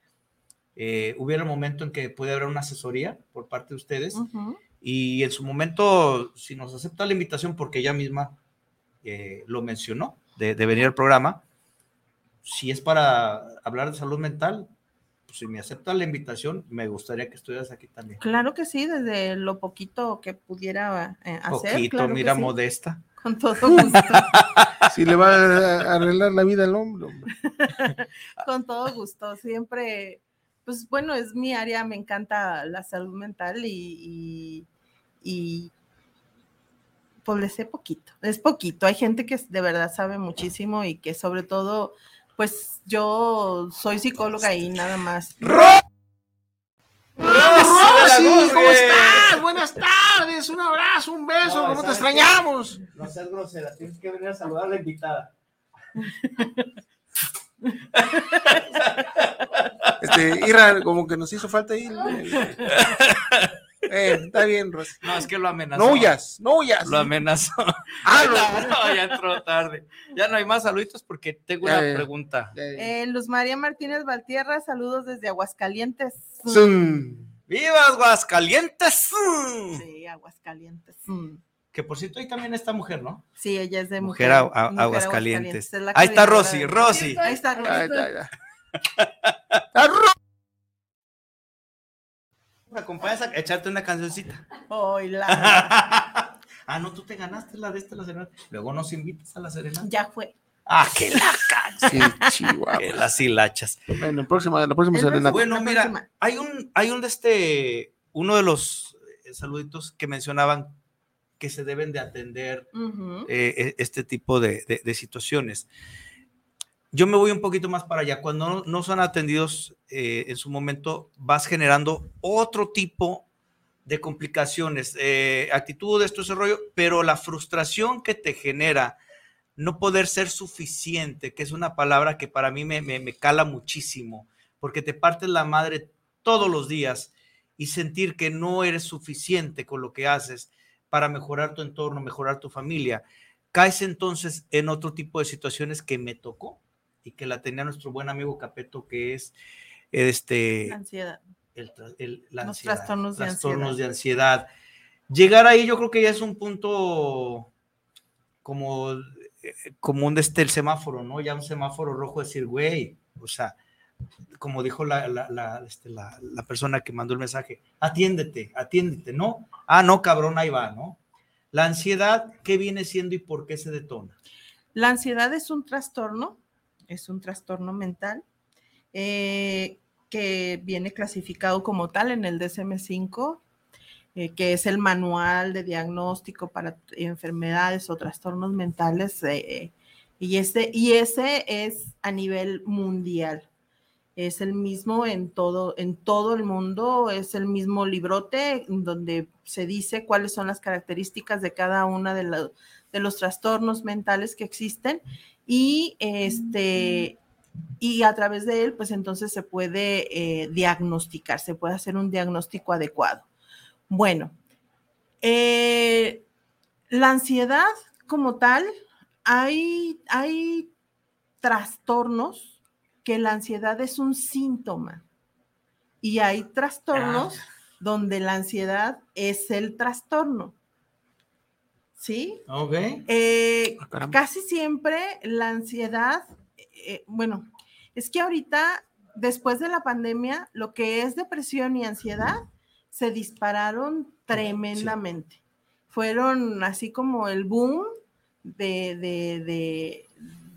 eh, hubiera un momento en que puede haber una asesoría por parte de ustedes y en su momento, si nos acepta la invitación, porque ella misma eh, lo mencionó, de, de venir al programa, si es para hablar de salud mental, pues si me acepta la invitación, me gustaría que estuvieras aquí también. Claro que sí, desde lo poquito que pudiera eh, hacer. Poquito, claro mira, sí, modesta. Con todo gusto. Si le va a arreglar la vida al hombre. hombre. Con todo gusto, siempre, pues bueno, es mi área, me encanta la salud mental y, y, y, pues le sé poquito, es poquito. Hay gente que de verdad sabe muchísimo y que sobre todo, pues yo soy psicóloga y nada más. Rosy, ¿cómo estás? Buenas tardes, un abrazo, un beso, No, ¿cómo te extrañamos? No seas grosera, tienes que venir a saludar a la invitada. Este, Ira, como que nos hizo falta ahí. Eh, está bien, Rosy. No, es que lo amenazó. No huyas, no huyas. Lo amenazó. Ah, no, no, ya entró tarde. Ya no hay más saluditos porque tengo Ya, una pregunta. Eh, Luz María Martínez Valtierra, saludos desde Aguascalientes. ¡Viva Aguascalientes! Sí, Aguascalientes. Mm. Que por cierto, ahí también está mujer, ¿no? Sí, ella es de Mujer, mujer. a- a- mujer Aguascalientes. es Ahí está Rosy, Rosy. Ahí está Rosy. Ya, ya, ya. Ah, Ro- ¿Me acompañas a echarte una cancioncita? Hola. ah, no, tú te ganaste la de esta, la serenata. Luego nos invitas a la serenata. ya fue. Ah, que la Sí, chihuahua. que las hilachas. Bueno, próxima, la próxima serenata. Bueno, La mira, próxima. hay un, hay un de este, uno de los eh, saluditos que mencionaban que se deben de atender eh, eh, este tipo de, de- de situaciones. Yo me voy un poquito más para allá. Cuando no, son atendidos eh, en su momento, vas generando otro tipo de complicaciones, eh, actitudes, todo ese rollo, pero la frustración que te genera no poder ser suficiente, que es una palabra que para mí me, me- me cala muchísimo, porque te partes la madre todos los días y sentir que no eres suficiente con lo que haces para mejorar tu entorno, mejorar tu familia, caes entonces en otro tipo de situaciones que me tocó y que la tenía nuestro buen amigo Capeto, que es este... La ansiedad. El, el, la Los ansiedad, trastornos de trastornos de ansiedad. ansiedad. Llegar ahí yo creo que ya es un punto como, eh, como un este, el semáforo, ¿no? Ya un semáforo rojo decir, güey, o sea, como dijo la, la, la, este, la, la persona que mandó el mensaje, atiéndete, atiéndete, ¿no? Ah, no, cabrón, ahí va, ¿no? La ansiedad, ¿qué viene siendo y por qué se detona? La ansiedad es un trastorno, es un trastorno mental eh, que viene clasificado como tal en el DSM-5, eh, que es el manual de diagnóstico para enfermedades o trastornos mentales, eh, y, ese, y ese es a nivel mundial. Es el mismo en todo, en todo el mundo, es el mismo librote donde se dice cuáles son las características de cada una de, los trastornos mentales que existen y este y a través de él, pues entonces se puede eh, diagnosticar, se puede hacer un diagnóstico adecuado. Bueno, eh, la ansiedad como tal, hay, hay trastornos que la ansiedad es un síntoma y hay trastornos donde la ansiedad es el trastorno. ¿Sí? Ok. Eh, Ah, casi siempre la ansiedad, eh, bueno, es que ahorita, después de la pandemia, lo que es depresión y ansiedad se dispararon tremendamente. Fueron así como el boom de, de, de,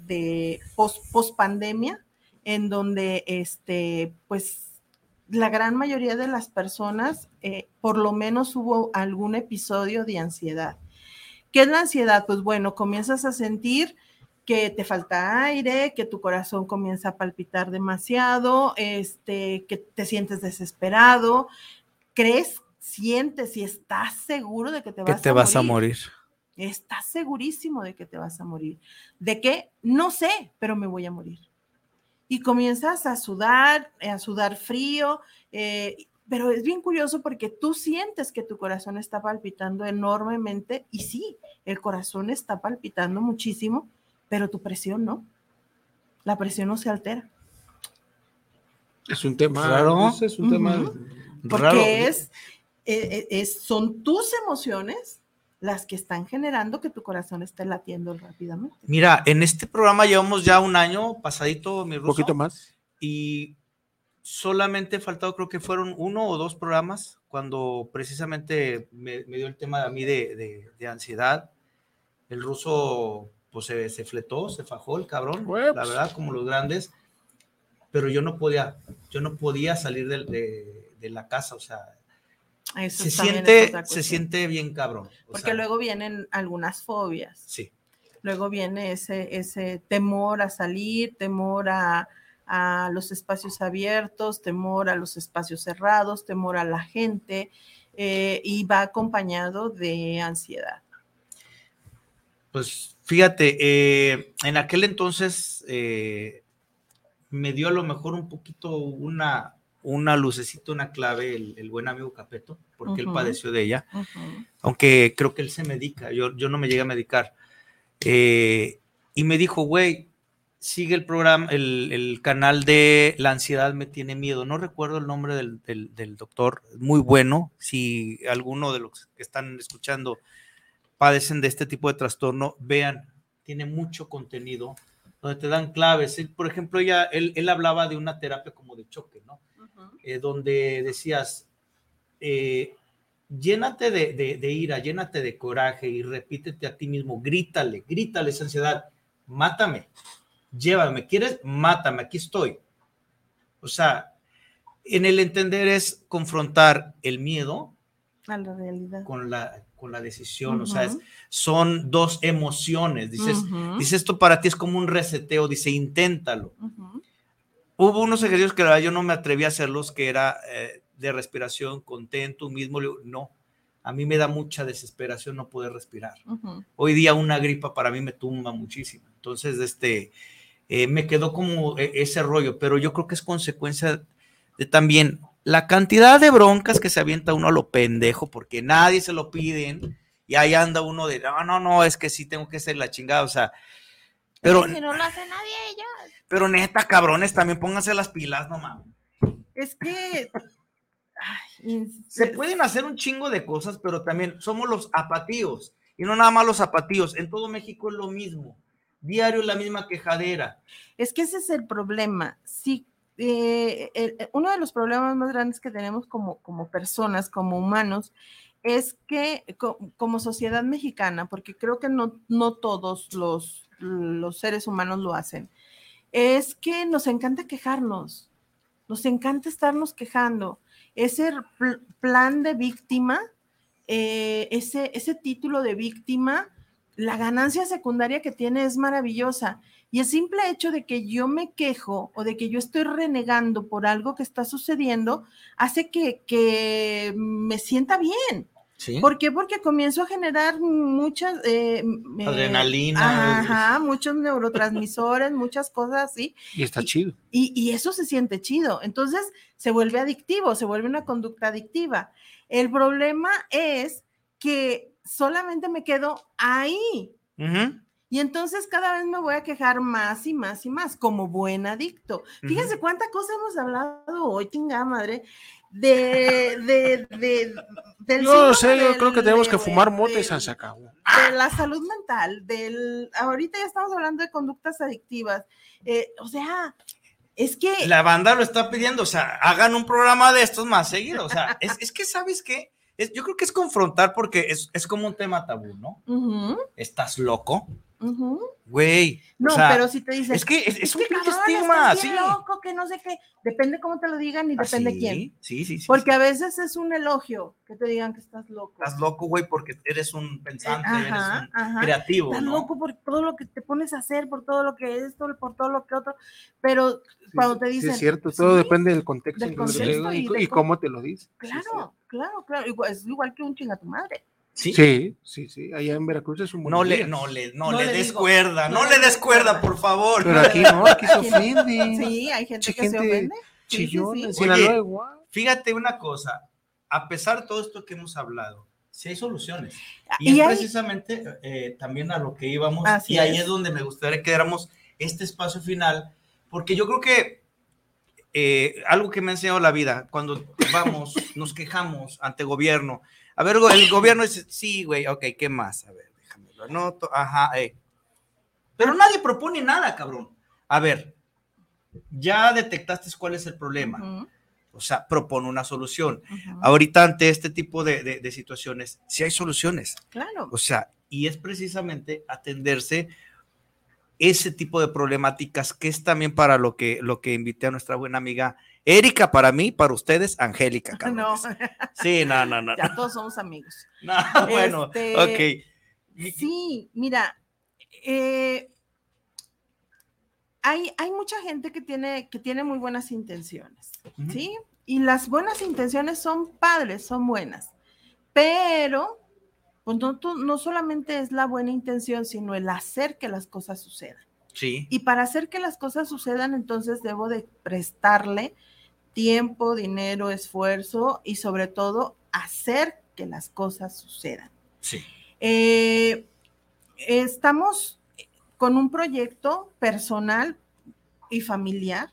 de post, pandemia, en donde este, pues la gran mayoría de las personas, eh, por lo menos hubo algún episodio de ansiedad. ¿Qué es la ansiedad? Pues bueno, comienzas a sentir que te falta aire, que tu corazón comienza a palpitar demasiado, este, que te sientes desesperado, crees, sientes y estás seguro de que te Que vas, te a, vas morir. a morir. Estás segurísimo de que te vas a morir. ¿De qué? No sé, pero me voy a morir. Y comienzas a sudar, eh, a sudar frío, eh, pero es bien curioso porque tú sientes que tu corazón está palpitando enormemente y sí, el corazón está palpitando muchísimo, pero tu presión no. La presión no se altera. Es un tema Raro. Es, un tema. Porque Raro. es, eh, eh, es, son tus emociones las que están generando que tu corazón esté latiendo rápidamente. Mira, en este programa llevamos ya un año pasadito, mi Un ruso. poquito más. y solamente faltado, creo que fueron uno o dos programas cuando precisamente me, me dio el tema a mí de, de- de ansiedad. El ruso, pues se, se fletó, se fajó el cabrón, Ueps. la verdad, como los grandes, pero yo no podía, yo no podía salir de, de la casa, o sea, Eso se siente, se siente bien cabrón. Porque sea, luego vienen algunas fobias. Sí, Luego viene ese, ese temor a salir, temor a, a los espacios abiertos, temor a los espacios cerrados, temor a la gente, eh, y va acompañado de ansiedad. Pues fíjate, eh, en aquel entonces eh, me dio a lo mejor un poquito una, una lucecita, una clave el, el buen amigo Capeto, porque él padeció de ella, aunque creo que él se medica, yo, yo no me llegué a medicar. Eh, y me dijo, güey, sigue el programa, el, el canal de La ansiedad me tiene miedo. No recuerdo el nombre del, del- del doctor, muy bueno. Si alguno de los que están escuchando padecen de este tipo de trastorno, vean, tiene mucho contenido donde te dan claves. Él, por ejemplo, ella, él, él hablaba de una terapia como de choque, ¿no? Eh, donde decías, eh, llénate de, de- de ira, llénate de coraje y repítete a ti mismo, grítale, grítale esa ansiedad, mátame, llévame, ¿quieres? Mátame, aquí estoy. O sea, en el entender es confrontar el miedo A la realidad. con la, con la decisión, o sea, es- son dos emociones, dices, Ujú. dice esto para ti es como un reseteo, dice, inténtalo. Ujú. Hubo unos ejercicios que la verdad yo no me atreví a hacerlos, que era eh, de respiración, contén tú mismo. No, a mí me da mucha desesperación no poder respirar. Hoy día una gripa para mí me tumba muchísimo. Entonces, este, eh, me quedó como eh, ese rollo, pero yo creo que es consecuencia de también la cantidad de broncas que se avienta uno a lo pendejo porque nadie se lo piden y ahí anda uno de, no, no, no, es que sí tengo que ser la chingada, o sea, pero, Si no lo hace nadie, ella. pero neta, cabrones, también pónganse las pilas, no mames. Es que. ay, Se pueden hacer un chingo de cosas, pero también somos los apatíos. Y no nada más los apatíos. En todo México es lo mismo. Diario la misma quejadera. Es que ese es el problema. Sí, eh, el- uno de los problemas más grandes que tenemos como, como personas, como humanos, es que co- como sociedad mexicana, porque creo que no, no todos los, los seres humanos lo hacen, es que nos encanta quejarnos, nos encanta estarnos quejando. Ese pl- plan de víctima, eh, ese, ese título de víctima, la ganancia secundaria que tiene es maravillosa. Y el simple hecho de que yo me quejo o de que yo estoy renegando por algo que está sucediendo hace que, que me sienta bien. ¿Sí? ¿Por qué? Porque comienzo a generar muchas... eh, eh, Adrenalina. Ajá, muchos neurotransmisores, muchas cosas así. Y está chido. Y, y eso se siente chido. Entonces se vuelve adictivo, se vuelve una conducta adictiva. El problema es que solamente me quedo ahí. Y entonces cada vez me voy a quejar más y más y más, como buen adicto. Fíjense cuánta cosa hemos hablado hoy, chingada madre, de, de, de, del Yo sé, yo del- creo que tenemos que fumar mota y se acabó. de la salud mental, del, ahorita ya estamos hablando de conductas adictivas. Eh, o sea, es que La banda lo está pidiendo, o sea, hagan un programa de estos más seguido. O sea, es, es que, ¿sabes qué? Es- yo creo que es confrontar porque es, es como un tema tabú, ¿no? ¿Estás loco? Güey. No, o sea, pero si te dicen, es que es, es un que, pinche cabrón, estigma, estás sí. bien loco, que no sé qué, depende cómo te lo digan y Ah, depende sí, quién. Sí, sí, sí. Porque sí. a veces es un elogio que te digan que estás loco. Estás loco, güey, porque eres un pensante, Ajá, eres un ajá. creativo, Estás ¿no? loco por todo lo que te pones a hacer, por todo lo que esto, por todo lo que otro. Pero cuando te Sí, dicen. es cierto, todo "Sí, depende del contexto, del y y, de y cómo- te lo dice. Claro, claro, claro. Igual- es igual que un chinga tu madre. Sí. Sí, sí, sí. Allá en Veracruz es un buen No le, día. no le, no, No le le des digo. cuerda, no, No le le des des cuerda, cuerda. por favor. Pero aquí no, aquí se ofende. Sí, hay gente que se gente ofende. Sí, sí, Chillón, sí. Oye. Fíjate una cosa, a pesar de todo esto que hemos hablado, sí hay soluciones. Ah, Y, y es hay- precisamente eh, también a lo que íbamos, Así y ahí es. es donde me gustaría que diéramos este espacio final, porque yo creo que eh, algo que me ha enseñado la vida, cuando vamos, nos quejamos ante gobierno, a ver, el gobierno dice, sí, güey, ok, ¿qué más? A ver, déjame lo anoto, ajá, eh. Pero nadie propone nada, cabrón. A ver, ya detectaste cuál es el problema, o sea, propone una solución. Ahorita ante este tipo de, de- de situaciones, sí hay soluciones. Claro. O sea, y es precisamente atenderse ese tipo de problemáticas que es también para lo que, lo que invité a nuestra buena amiga Erika, para mí, para ustedes, Angélica. No. Sí, no, no, no. ya todos somos amigos. No, bueno, Este, ok. Sí, mira, eh, hay, hay mucha gente que tiene, que tiene muy buenas intenciones. ¿sí? Y las buenas intenciones son padres, son buenas, pero pues no, tú- no solamente es la buena intención, sino el hacer que las cosas sucedan. Sí, Y para hacer que las cosas sucedan, entonces debo de prestarle tiempo, dinero, esfuerzo y sobre todo hacer que las cosas sucedan. sí. Eh, estamos con un proyecto personal y familiar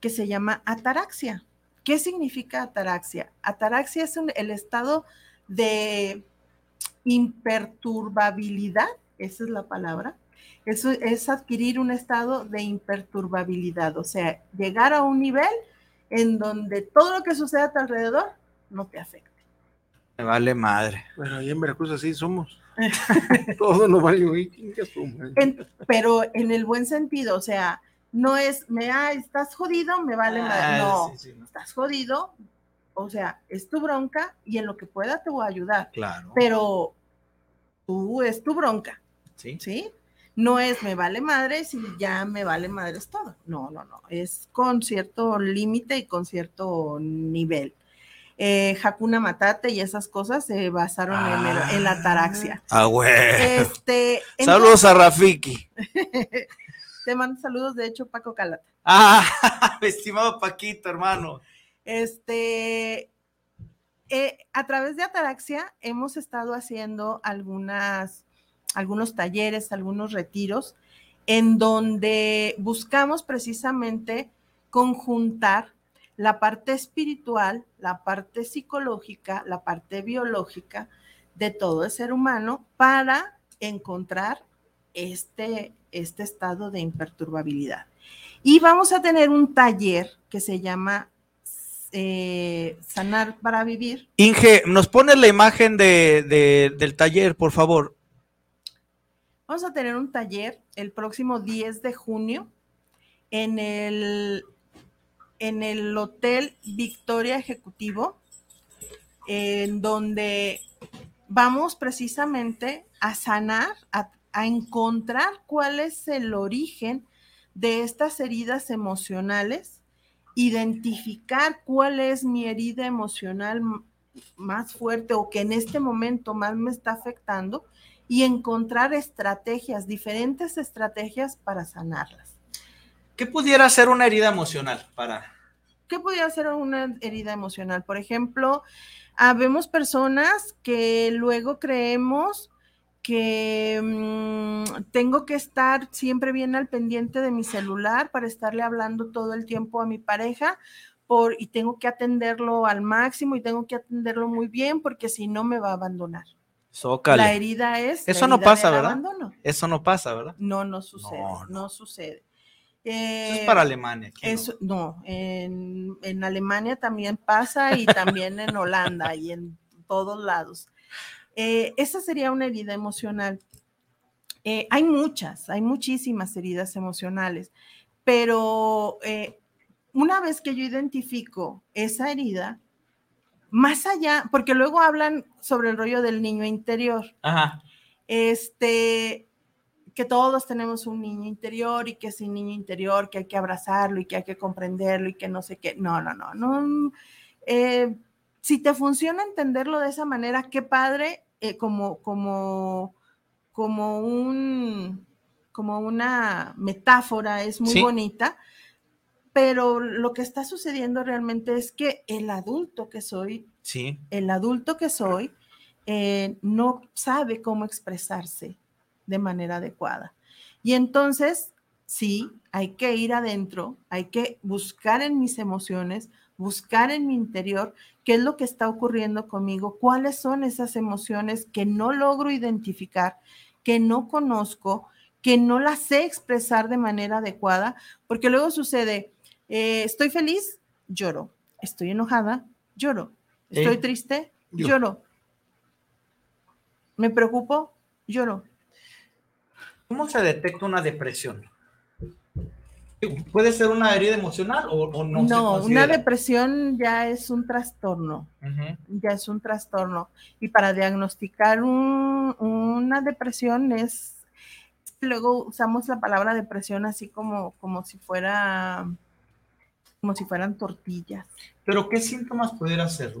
que se llama ataraxia. ¿Qué significa ataraxia? Ataraxia es un- el estado de imperturbabilidad, esa es la palabra. Eso es adquirir un estado de imperturbabilidad, o sea, llegar a un nivel en donde todo lo que sucede a tu alrededor no te afecta. Me vale madre. Bueno, allá en Veracruz así somos. Todo nos vale. En- pero en el buen sentido, o sea, no es, me, ah, estás jodido, me vale madre. Ah, No, sí, sí, no. estás jodido, o sea, es tu bronca y en lo que pueda te voy a ayudar, Claro. pero tú es tu bronca, Sí. ¿sí? No es me vale madre si ya me vale madre es todo. No, no, no, es con cierto límite y con cierto nivel. Eh, Hakuna Matate y esas cosas se basaron en, el- en la ataraxia. Ah, güey. Este, Saludos a Rafiki. Te mando saludos, de hecho, Paco Calata. Ah, estimado Paquito, hermano. Este, eh, a través de Ataraxia hemos estado haciendo algunas, algunos talleres, algunos retiros, en donde buscamos precisamente conjuntar la parte espiritual, la parte psicológica, la parte biológica de todo el ser humano para encontrar este, este estado de imperturbabilidad. Y vamos a tener un taller que se llama eh, Sanar para Vivir. Inge, ¿nos pones la imagen de, del taller, por favor? Vamos a tener un taller el próximo 10 de junio en el, en el Hotel Victoria Ejecutivo, en donde vamos precisamente a sanar, a, a encontrar cuál es el origen de estas heridas emocionales, identificar cuál es mi herida emocional más fuerte o que en este momento más me está afectando y encontrar estrategias, diferentes estrategias para sanarlas. ¿Qué pudiera ser una herida emocional para? ¿Qué pudiera ser una herida emocional? Por ejemplo, habemos personas que luego creemos que mm, tengo que estar siempre bien al pendiente de mi celular para estarle hablando todo el tiempo a mi pareja por, y tengo que atenderlo al máximo y tengo que atenderlo muy bien porque si no me va a abandonar. La herida es. Eso no pasa, ¿verdad? Eso no pasa, ¿verdad? No, no sucede. No, sucede. eso es para Alemania. Eso, no, en, en Alemania también pasa y también en Holanda y en todos lados. Eh, esa sería una herida emocional. Eh, hay muchas, hay muchísimas heridas emocionales, pero eh, una vez que yo identifico esa herida, más allá, porque luego hablan sobre el rollo del niño interior. Este, que todos tenemos un niño interior y que ese niño interior que hay que abrazarlo y que hay que comprenderlo y que no sé qué. No, no, no, no. si te funciona entenderlo de esa manera, qué padre eh, como, como, como, un, como una metáfora, es muy bonita, pero lo que está sucediendo realmente es que el adulto que soy, sí. el adulto que soy, eh, no sabe cómo expresarse de manera adecuada. Y entonces, sí, hay que ir adentro, hay que buscar en mis emociones, buscar en mi interior qué es lo que está ocurriendo conmigo, cuáles son esas emociones que no logro identificar, que no conozco, que no las sé expresar de manera adecuada, porque luego sucede, eh, estoy feliz, lloro, estoy enojada, lloro, estoy triste, lloro, me preocupo, lloro. ¿Cómo se detecta una depresión? ¿Puede ser una herida emocional o, no? No, una depresión ya es un trastorno, ya es un trastorno. Y para diagnosticar una depresión es, luego usamos la palabra depresión así como, como si fuera, como si fueran tortillas. Pero ¿qué síntomas pudiera hacer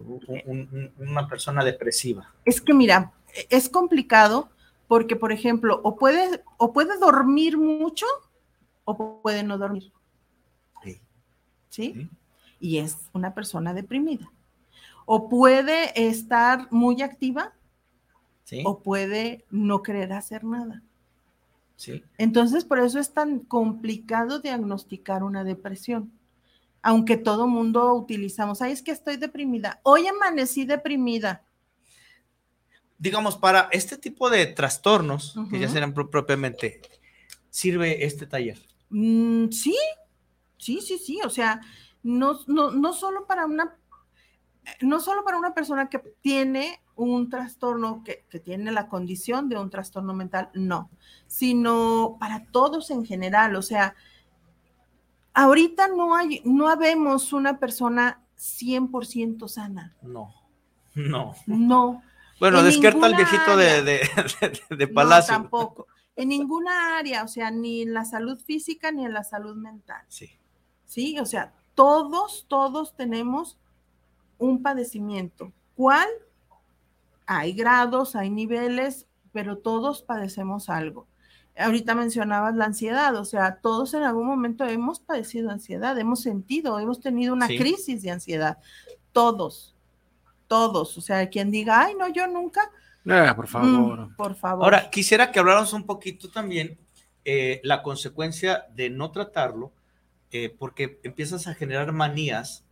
una persona depresiva? Es que mira, es complicado porque, por ejemplo, o puede, o puede dormir mucho, o puede no dormir. Sí. Y es una persona deprimida. O puede estar muy activa ¿Sí? o puede no querer hacer nada. ¿Sí? Entonces, por eso es tan complicado diagnosticar una depresión. Aunque todo mundo utilizamos, ay, es que estoy deprimida. Hoy amanecí deprimida. Digamos, para este tipo de trastornos, que ya serán propiamente, sirve este taller. Mm, sí, sí, sí, sí. O sea, no, no, no solo para una, no solo para una persona que tiene un trastorno, que, que, tiene la condición de un trastorno mental, no, sino para todos en general. O sea, ahorita no hay, no habemos una persona 100% sana. No, no. No. Bueno, despierta al viejito de, de, de, Palacio. No, tampoco en ninguna área, o sea, ni en la salud física ni en la salud mental. Sí. Sí, o sea, todos, todos tenemos un padecimiento. ¿Cuál? Hay grados, hay niveles, pero todos padecemos algo. Ahorita mencionabas la ansiedad, o sea, todos en algún momento hemos padecido ansiedad, hemos sentido, hemos tenido una Sí. crisis de ansiedad. Todos, todos. O sea, quien diga, ay, no, yo nunca, Ah, por favor. mm, por favor. Ahora, quisiera que habláramos un poquito también eh, la consecuencia de no tratarlo, eh, porque empiezas a generar manías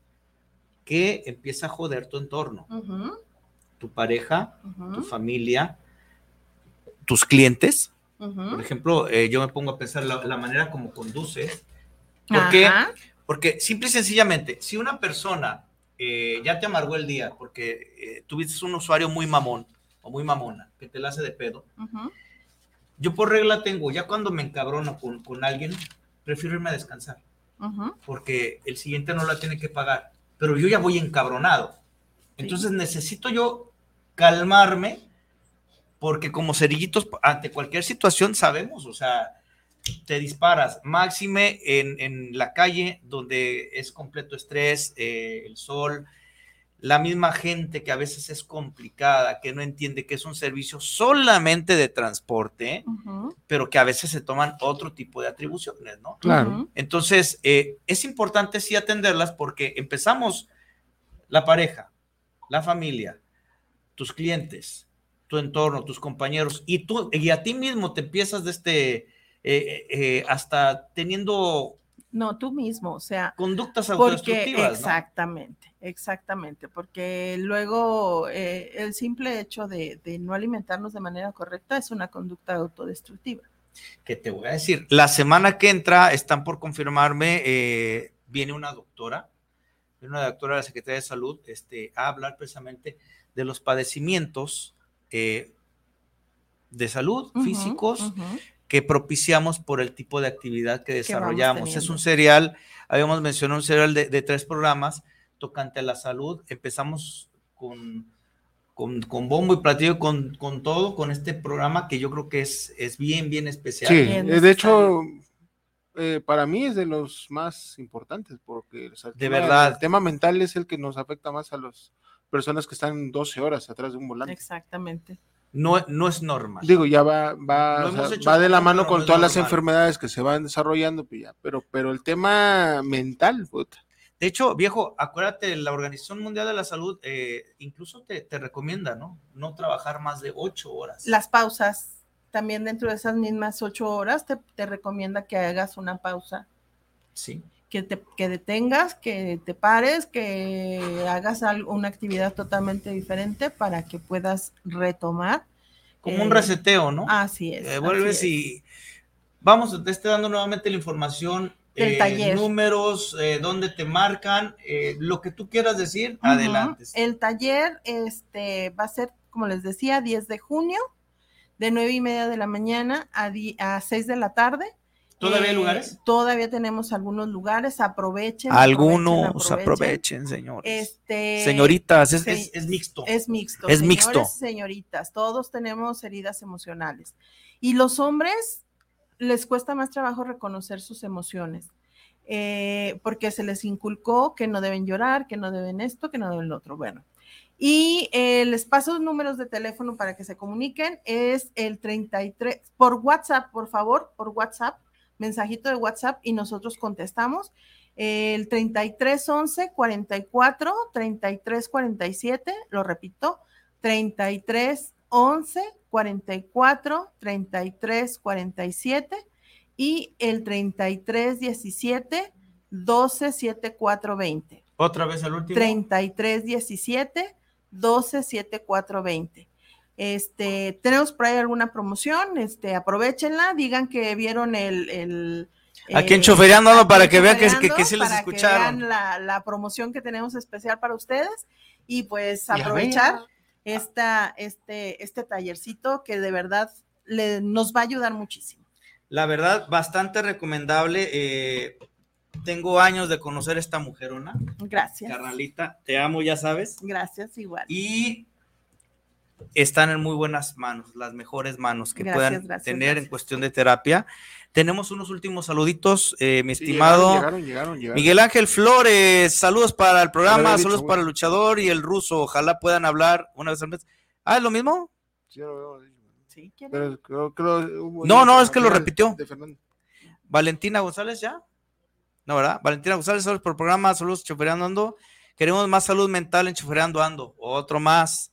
que empieza a joder tu entorno, tu pareja, tu familia, tus clientes. Ujú. Por ejemplo, eh, yo me pongo a pensar la, la manera como conduces. ¿Por qué? Porque simple y sencillamente, si una persona eh, ya te amargó el día porque eh, tuviste un usuario muy mamón o muy mamona que te la hace de pedo, ujú, yo por regla tengo, ya cuando me encabrono con, con alguien, prefiero irme a descansar ujú. porque el siguiente no la tiene que pagar, pero yo ya voy encabronado. Entonces necesito yo calmarme porque como cerillitos ante cualquier situación sabemos, o sea, te disparas, máxime en, en la calle donde es completo estrés, eh, el sol, la misma gente que a veces es complicada, que no entiende que es un servicio solamente de transporte, pero que a veces se toman otro tipo de atribuciones, ¿no? Claro. Entonces, eh, es importante sí atenderlas porque empezamos la pareja, la familia, tus clientes, tu entorno, tus compañeros y tú y a ti mismo te empiezas de este eh, eh, hasta teniendo No, tú mismo, o sea, conductas porque autodestructivas, ¿no? exactamente, exactamente, porque luego eh, el simple hecho de, de no alimentarnos de manera correcta es una conducta autodestructiva. Que te voy a decir, la semana que entra están por confirmarme, eh, viene una doctora, viene una doctora de la Secretaría de Salud, este, a hablar precisamente de los padecimientos eh, de salud físicos que propiciamos por el tipo de actividad que desarrollamos. es un serial, habíamos mencionado un serial de, de tres programas tocante a la salud. Empezamos con, con, con bombo y platillo, con, con todo, con este programa que yo creo que es, es bien, bien especial. Sí, Bien eh, de hecho, eh, para mí es de los más importantes, porque o sea, el De tema- verdad. el tema mental es el que nos afecta más a las personas que están 12 horas atrás de un volante. Exactamente. No, no es normal. Digo, ya va, va, o sea, va de la mano con todas las enfermedades que se van desarrollando, pues ya, pero, pero el tema mental, puta. De hecho, viejo, acuérdate, la Organización Mundial de la Salud eh, incluso te, te recomienda, ¿no? No trabajar más de ocho horas. Las pausas, también dentro de esas mismas ocho horas, te, te recomienda que hagas una pausa, Sí. Que te que detengas, que te pares, que hagas algo- una actividad totalmente diferente para que puedas retomar. Como un eh, reseteo, ¿no? Así es. Eh, así vuelves es. y vamos, te estoy dando nuevamente la información, Del eh, taller. números, eh, dónde te marcan, eh, lo que tú quieras decir, adelante. El taller este, va a ser, como les decía, 10 de junio, de 9 y media de la mañana a, a 6 de la tarde. ¿Todavía hay Eh, lugares? Todavía tenemos algunos lugares, aprovechen. Algunos aprovechen. aprovechen, señores. Este, Señoritas, es, sí, es- es mixto. Es mixto. Es señores mixto. Señoritas, todos tenemos heridas emocionales. Y los hombres les cuesta más trabajo reconocer sus emociones, eh, porque se les inculcó que no deben llorar, que no deben esto, que no deben lo otro. Bueno, y eh, les paso los números de teléfono para que se comuniquen. Es el 33, por WhatsApp, por favor, por WhatsApp, mensajito de WhatsApp y nosotros contestamos. El 3311 44 33 47, lo repito, 3311 44 33 47 y el 3317 12 7420. Otra vez el último. 3317 12 7420. Este, tenemos por ahí alguna promoción, este, aprovechenla, digan que vieron el, el Aquí en eh, Chofereando, para que vean que, que, que sí les para que escucharon. vean la, la promoción que tenemos especial para ustedes y pues aprovechar esta, este, este tallercito que de verdad le, nos va a ayudar muchísimo. La verdad, bastante recomendable. eh, tengo años de conocer a esta mujerona, Gracias. carnalita. Te amo, ya sabes. Gracias, igual. y están en muy buenas manos, las mejores manos que Gracias, puedan gracias, tener en cuestión de terapia. Tenemos unos últimos saluditos, eh, mi Sí, estimado llegaron, llegaron, llegaron, llegaron. Miguel Ángel Flores. Saludos para el programa, dicho, saludos para el luchador y el ruso. Ojalá puedan hablar una vez al mes. Ah, ¿es lo mismo? Sí, lo veo, sí. Sí, ¿quién Pero creo, creo- hubo No, no, es que lo repitió. Valentina González, ¿ya? No, ¿verdad? Valentina González, saludos por el programa, saludos Chofereando Ando. Queremos más salud mental en Chofereando Ando. Otro más.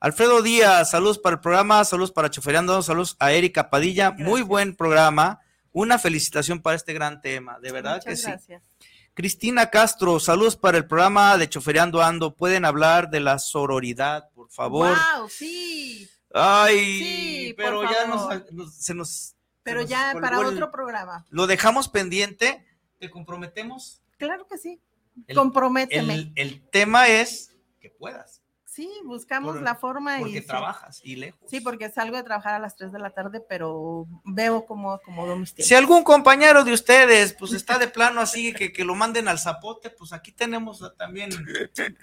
Alfredo Díaz, saludos para el programa, saludos para Chofereando Ando, saludos a Erika Padilla. Muy buen programa. Una felicitación para este gran tema, de verdad que Muchas sí. gracias. Cristina Castro, saludos para el programa de Chofereando Ando. Pueden hablar de la sororidad, por favor. Wow, sí. Ay, Sí, por pero ya nos, se nos. Pero se ya para el- otro programa. Lo dejamos pendiente. ¿Te comprometemos? Claro que sí. El- Comprométeme. El, el tema es que puedas, Sí, buscamos Por- la forma porque y sí. trabajas y lejos. Sí, porque salgo de trabajar a las 3 de la tarde, pero veo cómo acomodo mis tiempos. Si algún compañero de ustedes, pues está de plano así, que, que lo manden al zapote, pues aquí tenemos también.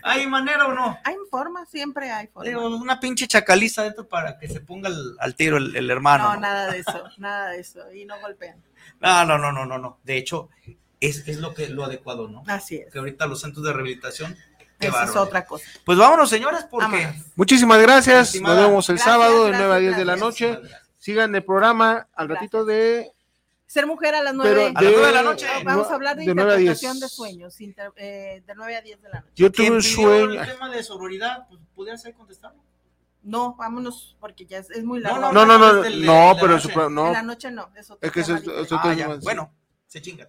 ¿Hay manera o no? Hay forma, siempre hay forma. Digo, una pinche chacaliza dentro para que se ponga al, al tiro el, el hermano. no, ¿no? nada de eso, nada de eso. Y no golpean. No, no, no, no, no, no. De hecho, es, es lo que lo adecuado, ¿no? Así es. Que ahorita los centros de rehabilitación. Qué Esa es otra cosa. Pues vámonos, señores, porque. Vámonos. Muchísimas gracias. Estimada. Nos vemos el Gracias, sábado de gracias, 9 a 10 de la noche. Sigan el programa al ratito de. Ser mujer a las Pero 9. A las nueve de la noche. Vamos a hablar de, de 9 a 10. interpretación de sueños, inter- eh, de 9 a 10 de la noche. Yo tuve un sueño. el tema de sororidad, pues pudiera ser contestarlo. No, vámonos, porque ya es, es muy No, largo. No, no, no, del- no, de la pero noche. su pro- En no. la noche no, es otro Es que eso tema es- diferente. eso- Ah, ya. Bueno, se chingan.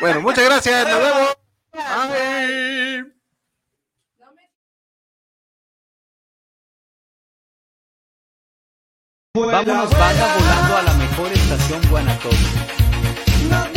Bueno, muchas gracias. Nos vemos. Bye. Vámonos banda volando a la mejor estación Guanatos.